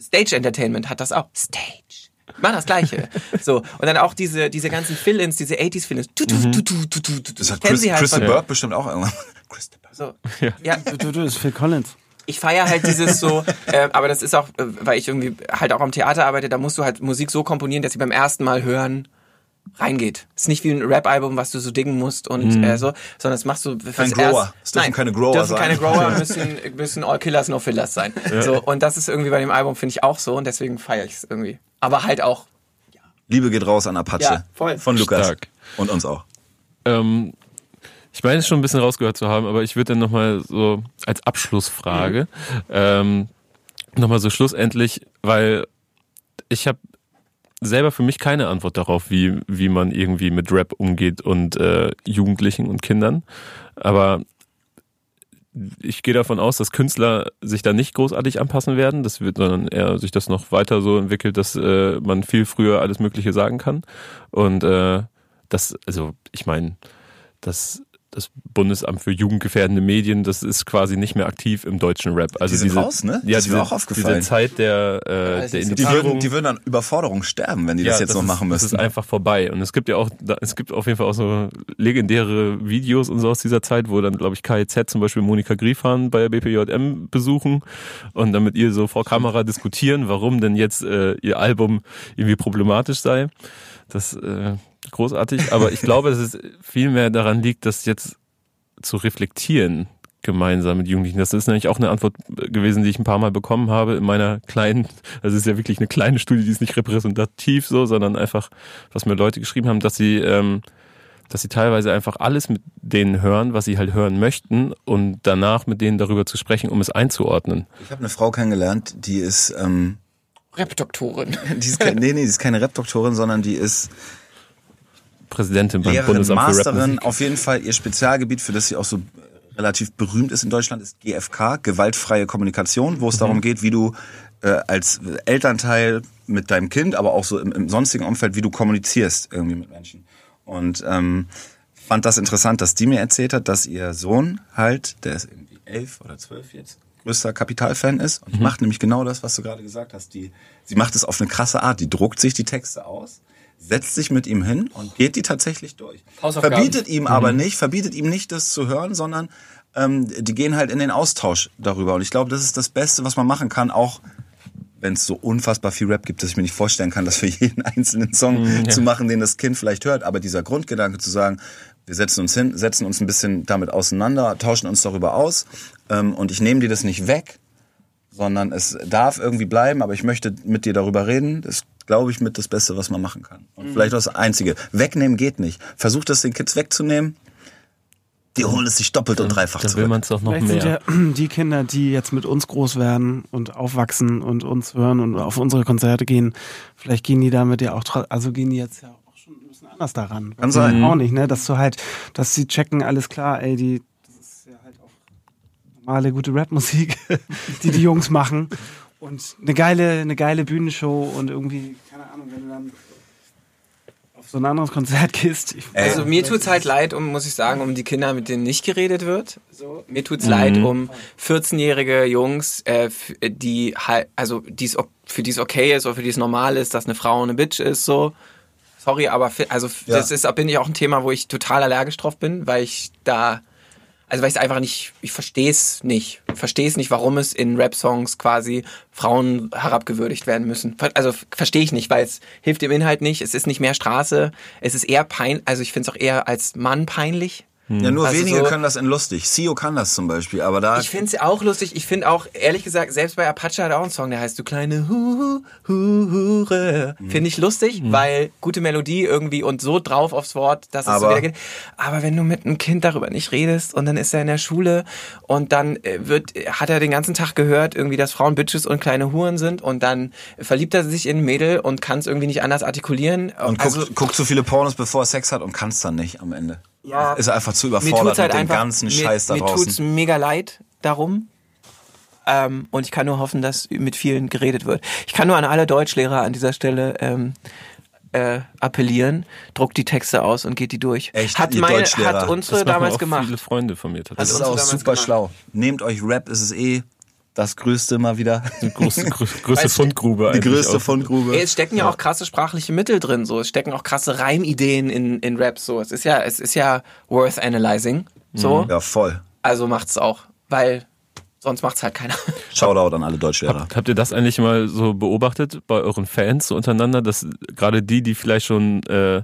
Stage Entertainment hat das auch. Stage. Mach das Gleiche. So. Und dann auch diese, diese ganzen Fill-ins, diese 80s Fill-ins. Mhm. Das hat Chris, halt Crystal Burke bestimmt auch irgendwann. So. Ja. ja. Du, du, das ist Phil Collins. Ich feiere halt dieses so, äh, aber das ist auch, äh, weil ich irgendwie halt auch am Theater arbeite, da musst du halt Musik so komponieren, dass sie beim ersten Mal hören reingeht. Es ist nicht wie ein Rap-Album, was du so dingen musst und mm. äh, so, sondern das machst du Kein Grower. Es dürfen nein, keine Grower dürfen sein. keine Grower, müssen, müssen All Killers, No Fillers sein. Ja. So, und das ist irgendwie bei dem Album, finde ich auch so und deswegen feiere ich es irgendwie. Aber halt auch. Ja. Liebe geht raus an Apache. Ja, voll. Von Lukas. Stark. Und uns auch. Ähm, ich meine es schon ein bisschen rausgehört zu haben, aber ich würde dann nochmal so als Abschlussfrage mhm. ähm, nochmal so schlussendlich, weil ich habe selber für mich keine Antwort darauf, wie, wie man irgendwie mit Rap umgeht und äh, Jugendlichen und Kindern. Aber ich gehe davon aus, dass Künstler sich da nicht großartig anpassen werden, das wird, sondern eher sich das noch weiter so entwickelt, dass äh, man viel früher alles Mögliche sagen kann. Und äh, das, also ich meine, das das Bundesamt für jugendgefährdende Medien, das ist quasi nicht mehr aktiv im deutschen Rap. Also die sind diese, raus, ne? Ja, Das ist mir diese, auch aufgefallen. Diese Zeit der, äh, das der so Die Indizierung. würden, die würden an Überforderung sterben, wenn die das jetzt noch ist, machen Das müssten. ist einfach vorbei. Und es gibt ja auch, da- es gibt auf jeden Fall auch so legendäre Videos und so aus dieser Zeit, wo dann, glaube ich, KIZ zum Beispiel Monika Griefahn bei der BPJM besuchen und dann mit ihr so vor Kamera diskutieren, warum denn jetzt äh, ihr Album irgendwie problematisch sei. Das äh, großartig. Aber ich glaube, dass es viel mehr daran liegt, dass jetzt zu reflektieren gemeinsam mit Jugendlichen. Das ist nämlich auch eine Antwort gewesen, die ich ein paar Mal bekommen habe in meiner kleinen, also es ist ja wirklich eine kleine Studie, die ist nicht repräsentativ so, sondern einfach, was mir Leute geschrieben haben, dass sie, ähm, dass sie teilweise einfach alles mit denen hören, was sie halt hören möchten und danach mit denen darüber zu sprechen, um es einzuordnen. Ich habe eine Frau kennengelernt, die ist, ähm, Rap-Doktorin. die ist kein, nee, nee, die ist keine Rap-Doktorin, sondern die ist Präsidentin beim Lehrerin, Bundesamt für Masterin. Rapmusik. Auf jeden Fall ihr Spezialgebiet, für das sie auch so relativ berühmt ist in Deutschland, ist GFK, gewaltfreie Kommunikation, wo es darum geht, wie du äh, als Elternteil mit deinem Kind, aber auch so im, im sonstigen Umfeld, wie du kommunizierst irgendwie mit Menschen. Und ähm, fand das interessant, dass die mir erzählt hat, dass ihr Sohn halt, der ist irgendwie elf oder zwölf jetzt, größter Kapitalfan ist und macht nämlich genau das, was du gerade gesagt hast. Die, sie macht es auf eine krasse Art. Die druckt sich die Texte aus, setzt sich mit ihm hin und geht die tatsächlich durch. Verbietet ihm aber nicht, verbietet ihm nicht, das zu hören, sondern ähm, die gehen halt in den Austausch darüber. Und ich glaube, das ist das Beste, was man machen kann, auch wenn es so unfassbar viel Rap gibt, dass ich mir nicht vorstellen kann, das für jeden einzelnen Song zu machen, den das Kind vielleicht hört. Aber dieser Grundgedanke zu sagen, wir setzen uns hin, setzen uns ein bisschen damit auseinander, tauschen uns darüber aus ähm, und ich nehme dir das nicht weg, sondern es darf irgendwie bleiben, aber ich möchte mit dir darüber reden. Das ist, glaube ich, mit das Beste, was man machen kann. Und vielleicht auch das Einzige. Wegnehmen geht nicht. Versucht das den Kids wegzunehmen, die holen es sich doppelt und dreifach Da will zurück. man es doch noch Vielleicht sind mehr. ja die Kinder, die jetzt mit uns groß werden und aufwachsen und uns hören und auf unsere Konzerte gehen, vielleicht gehen die damit ja auch, also gehen die jetzt ja auch schon ein bisschen anders daran. Kann sein. Auch nicht, ne? Dass du halt, dass sie checken, alles klar, ey, die, das ist ja halt auch normale, gute Rapmusik, die die Jungs machen. Und eine geile, eine geile Bühnenshow und irgendwie, keine Ahnung, wenn du dann auf so ein anderes Konzert gehst. Also mir tut's halt leid, um, muss ich sagen, um die Kinder, mit denen nicht geredet wird. So. Mir tut's leid um 14-jährige Jungs, äh, die halt, also die's, für die es okay ist oder für die es normal ist, dass eine Frau eine Bitch ist, so. Sorry, aber also Ja. das ist, bin ich auch ein Thema, wo ich total allergisch drauf bin, weil ich da, also weil ich einfach nicht, ich verstehe es nicht. Verstehe es nicht, warum es in Rap-Songs quasi Frauen herabgewürdigt werden müssen. Also verstehe ich nicht, weil es hilft dem Inhalt nicht, es ist nicht mehr Straße, es ist eher pein, also ich finde es auch eher als Mann peinlich. Ja, nur Also wenige so- können das in lustig. Sio kann das zum Beispiel, aber da Ich finde es auch lustig. Ich finde auch, ehrlich gesagt, selbst bei Apache hat er auch einen Song, der heißt Du kleine Hu Hu Hure. Mhm. Finde ich lustig, weil gute Melodie irgendwie und so drauf aufs Wort, dass es so wieder geht. Aber wenn du mit einem Kind darüber nicht redest und dann ist er in der Schule und dann äh, wird, hat er den ganzen Tag gehört, irgendwie, dass Frauen Bitches und kleine Huren sind und dann verliebt er sich in ein Mädel und kann es irgendwie nicht anders artikulieren. und guckt, also, guckt zu viele Pornos, bevor er Sex hat und kann es dann nicht am Ende. Ja. Ist er einfach zu mir überfordert tut's halt mit dem einfach, ganzen mir, Scheiß da mir tut's draußen. mega leid darum. Ähm, und ich kann nur hoffen, dass mit vielen geredet wird. Ich kann nur an alle Deutschlehrer an dieser Stelle ähm, äh, appellieren. Druckt die Texte aus und geht die durch. Echt, hat, ihr meine, Deutschlehrer. hat unsere Das damals auch gemacht. viele Freunde von mir Das tatsächlich. ist uns auch super gemacht. schlau. Nehmt euch Rap, ist es eh das Größte mal wieder. Die größte, grö- größte Fundgrube Die eigentlich größte auch. Fundgrube. Ey, es stecken ja auch krasse sprachliche Mittel drin, so. Es stecken auch krasse Reimideen in, in Raps, so. Es ist ja, es ist ja worth analyzing, so. Ja, voll. Also macht's auch. Weil sonst macht's halt keiner. Shoutout an alle Deutschlehrer. Habt, habt ihr das eigentlich mal so beobachtet bei euren Fans so untereinander, dass gerade die, die vielleicht schon äh,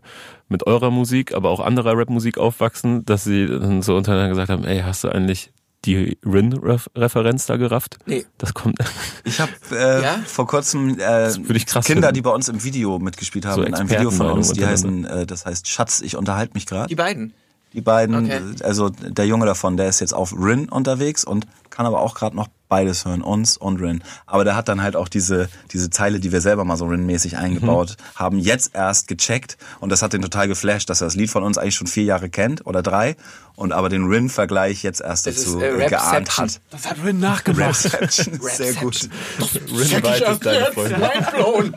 mit eurer Musik, aber auch anderer Rapmusik aufwachsen, dass sie dann so untereinander gesagt haben, ey, hast du eigentlich die Rin-Referenz da gerafft? Nee. Das kommt. Ich habe äh, Ja? vor kurzem äh, würde ich krass Kinder, finden. die bei uns im Video mitgespielt haben, So in einem Video von uns, die heißen, äh, das heißt Schatz, ich unterhalte mich gerade. Die beiden. Die beiden, Okay. also der Junge davon, der ist jetzt auf Rin unterwegs und kann aber auch gerade noch beides hören, uns und Rin. Aber der hat dann halt auch diese, diese Zeile, die wir selber mal so Rin-mäßig eingebaut Mhm. haben, jetzt erst gecheckt und das hat den total geflasht, dass er das Lied von uns eigentlich schon vier Jahre kennt oder drei und aber den Rin-Vergleich jetzt erst Das dazu ist, äh, geahnt hat. das hat Rin nachgemacht. Rapception, sehr gut. Rin White ist deine Freundin.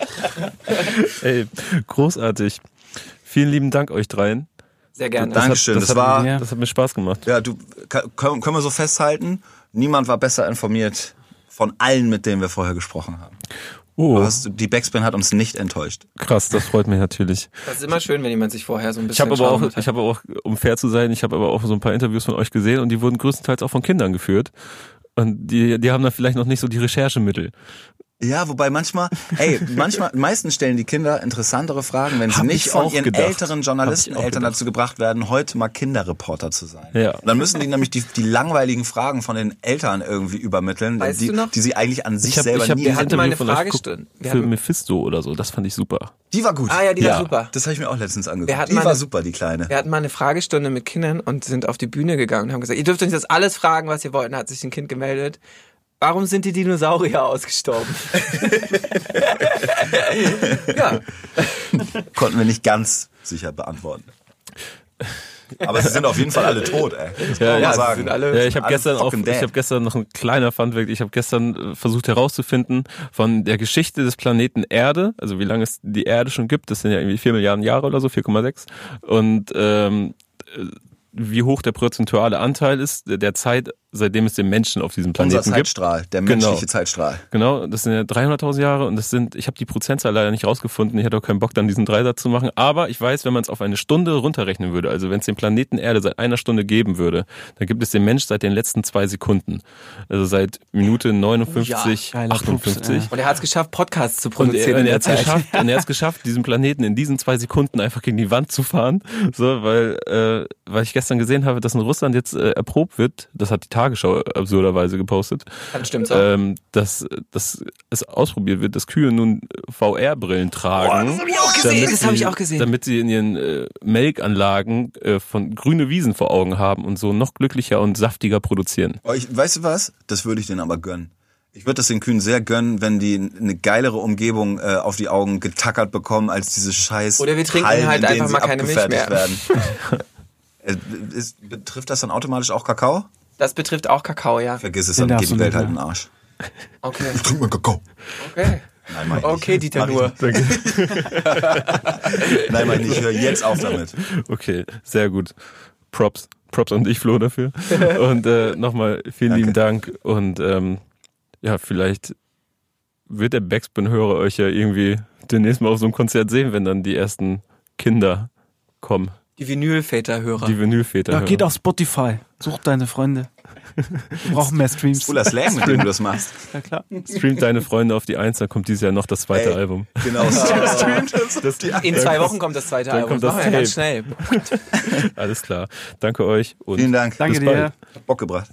Ey, großartig. Vielen lieben Dank euch dreien. Sehr gerne. Dankeschön. Das, Das, hat, war, das, hat, das hat mir Spaß gemacht. ja, du, können wir so festhalten? Niemand war besser informiert von allen, mit denen wir vorher gesprochen haben. Oh, die Backspin hat uns nicht enttäuscht. krass, das freut mich natürlich. Das ist immer schön, wenn jemand sich vorher so ein Ich bisschen habe aber auch, macht. ich habe auch, um fair zu sein, ich habe aber auch so ein paar Interviews von euch gesehen und die wurden größtenteils auch von Kindern geführt. Und die, die haben da vielleicht noch nicht so die Recherchemittel. Ja, wobei manchmal, ey, manchmal, meistens stellen die Kinder interessantere Fragen, wenn sie Hab nicht ich von ihren gedacht. älteren Hab auch gedacht. dazu gebracht werden, heute mal Kinderreporter zu sein. Ja. Und dann müssen die nämlich die, die langweiligen Fragen von den Eltern irgendwie übermitteln, Weißt die, du noch? die sie eigentlich an sich Ich habe selber ich hab nie dieses hatten mal eine Wir für Mephisto oder so, das fand ich super. Die war gut. Ah ja, die war super. Das habe ich mir auch letztens angeguckt. Wir hatten Die war eine- super, die Kleine. Wir hatten mal eine Fragestunde mit Kindern und sind auf die Bühne gegangen und haben gesagt, ihr dürft uns jetzt alles fragen, was ihr wollt. Und hat sich ein Kind gemeldet. Warum sind die Dinosaurier ausgestorben? ja, Konnten wir nicht ganz sicher beantworten. Aber sie sind auf jeden Fall alle tot, ey. Das kann Ja, man ja, sagen. sind alle- Ja, ich habe gestern auch, dead. ich habe gestern noch ein kleiner Funfact. Ich habe gestern äh, versucht herauszufinden von der Geschichte des Planeten Erde, also wie lange es die Erde schon gibt. Das sind ja irgendwie vier Milliarden Jahre oder so, 4,6. Und ähm, äh, wie hoch der prozentuale Anteil ist der Zeit, seitdem es den Menschen auf diesem Unser Planeten gibt. Zeitstrahl, der Genau. menschliche Zeitstrahl. Genau, das sind ja 300.000 Jahre und das sind, ich habe die Prozentzahl leider nicht rausgefunden, ich hatte auch keinen Bock dann diesen Dreisatz zu machen, aber ich weiß, wenn man es auf eine Stunde runterrechnen würde, also wenn es den Planeten Erde seit einer Stunde geben würde, dann gibt es den Mensch seit den letzten zwei Sekunden. Also seit Minute 59, geiler 58. Pups, ey. und er hat es geschafft, Podcasts zu produzieren er, und in er hat es geschafft, und er geschafft, diesen Planeten in diesen zwei Sekunden einfach gegen die Wand zu fahren. So, weil, äh, weil ich gestern gesehen habe, dass in Russland jetzt äh, erprobt wird, das hat die Tagesschau absurderweise gepostet, Dann stimmt's auch. ähm, dass, dass es ausprobiert wird, dass Kühe nun VR-Brillen tragen. das hab ich auch gesehen, damit das hab sie- ich auch gesehen. Damit sie in ihren äh, Melkanlagen äh, von grüne Wiesen vor Augen haben und so noch glücklicher und saftiger produzieren. Oh, ich, weißt du was? Das würde ich denen aber gönnen. Ich würde das den Kühen sehr gönnen, wenn die eine geilere Umgebung äh, auf die Augen getackert bekommen, als diese scheiß Oder wir trinken Hallen, halt einfach mal keine Milch mehr. werden. Äh, ist, betrifft das dann automatisch auch Kakao? Das betrifft auch Kakao, ja. Vergiss es, Den dann geht die Welt nicht halt den Arsch. Okay. Trink mal Kakao. Okay. Nein, ich Okay, nicht. Dieter ich nicht. Nein, mach ich nicht. Hör jetzt auf damit. Okay, sehr gut. Props. Props an dich, Flo, dafür. Und äh, nochmal vielen lieben Dank. Und ähm, ja, vielleicht wird der Backspin-Hörer euch ja irgendwie demnächst mal auf so einem Konzert sehen, wenn dann die ersten Kinder kommen. Die Vinylväter-Hörer. Die Vinylväter. Ja, hören. geht auf Spotify. Such deine Freunde. Wir brauchen mehr Streams. Cooler Slang, mit dem du das machst. Ja, klar. Streamt deine Freunde auf die Eins, dann kommt dieses Jahr noch das zweite Ey. Album. Genau. Das, In zwei Wochen kommt das zweite Dann Album. kommt Das machen wir ganz schnell. alles klar. Danke euch und Vielen Dank. Danke Bis dir. bald. Bock gebracht.